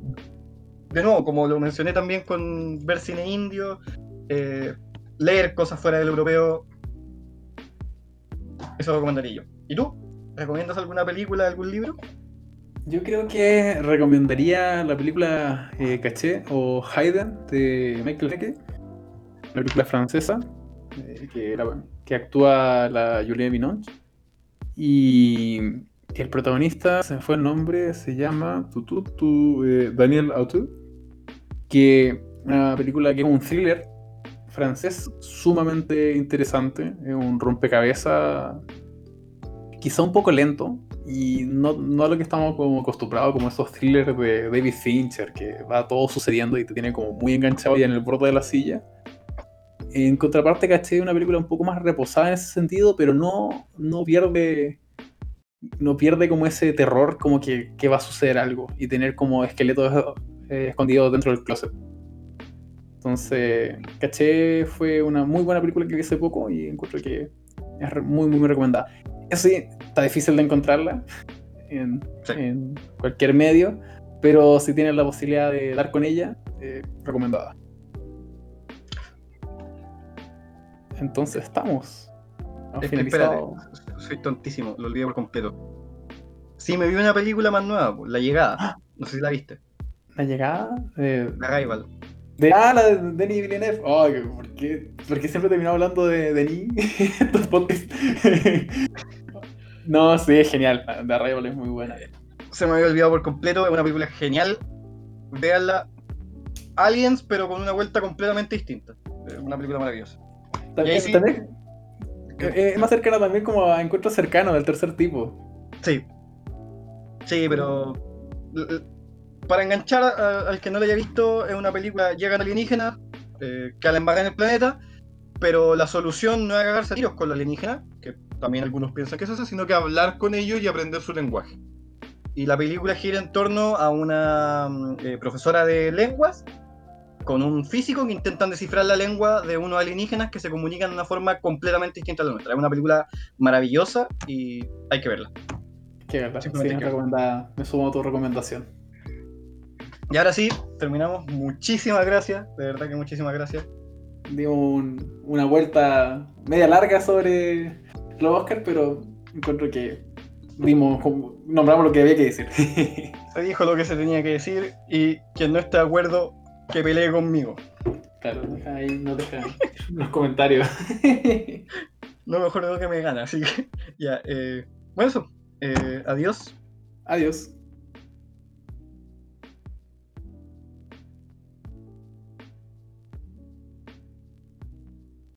de nuevo, como lo mencioné también con ver cine indio, eh, leer cosas fuera del europeo, eso recomendaría yo. ¿Y tú? ¿Recomiendas alguna película, algún libro? Yo creo que recomendaría la película eh, Caché o Hayden de Michael Haneke, la película francesa eh, que, era- que actúa la Juliette Binoche. Y el protagonista, se fue el nombre, se llama tu, eh, Daniel Autu, que una película que es un thriller francés sumamente interesante, es un rompecabezas quizá un poco lento y no, no a lo que estamos como acostumbrados como esos thrillers de David Fincher que va todo sucediendo y te tiene como muy enganchado y en el borde de la silla. En contraparte, caché una película un poco más reposada en ese sentido, pero no, no pierde no pierde como ese terror como que, que va a suceder algo y tener como esqueletos eh, escondidos dentro del closet. Entonces, caché fue una muy buena película que vi hace poco y encuentro que es muy, muy, muy recomendada. Eso sí, está difícil de encontrarla en, Sí. en cualquier medio, pero si tienes la posibilidad de dar con ella, eh, recomendada. Entonces, estamos. Es que espérate, soy tontísimo, lo olvidé por completo. Sí, me vi una película más nueva, La Llegada. No sé si la viste. La llegada de, Arrival. De. Ah, la de Denis Villeneuve. Oh, ¿por, qué, por qué siempre terminamos hablando de Denis en estos podcasts? no, sí, es genial. The Arrival es muy buena. Se me había olvidado por completo, es una película genial. Véanla. Aliens, pero con una vuelta completamente distinta. Es una película maravillosa. También, sí- también- eh, es más cercana también como a encuentros cercanos del tercer tipo. Sí. Sí, pero. Para enganchar a- al que no la haya visto, es una película. Llegan alienígenas, eh, que al embarrar en el planeta, pero la solución no es cagarse a tiros con los alienígenas, que también algunos piensan que es eso, sino que hablar con ellos y aprender su lenguaje. Y la película gira en torno a una mm, eh, profesora de lenguas con un físico que intentan descifrar la lengua de unos alienígenas que se comunican de una forma completamente distinta a la nuestra. Es una película maravillosa y hay que verla. Que verdad, sí, que- recomendada. Me sumo a tu recomendación. Y ahora sí, terminamos. Muchísimas gracias, de verdad que muchísimas gracias. Dimos un- una vuelta media larga sobre los Oscar, pero encuentro que dimos, nombramos lo que había que decir. Se dijo lo que se tenía que decir y quien no esté de acuerdo, que pelee conmigo. claro, ahí, no deja los comentarios. No mejor de lo que me gana, así que ya. eh, bueno, eso. Eh, adiós. Adiós.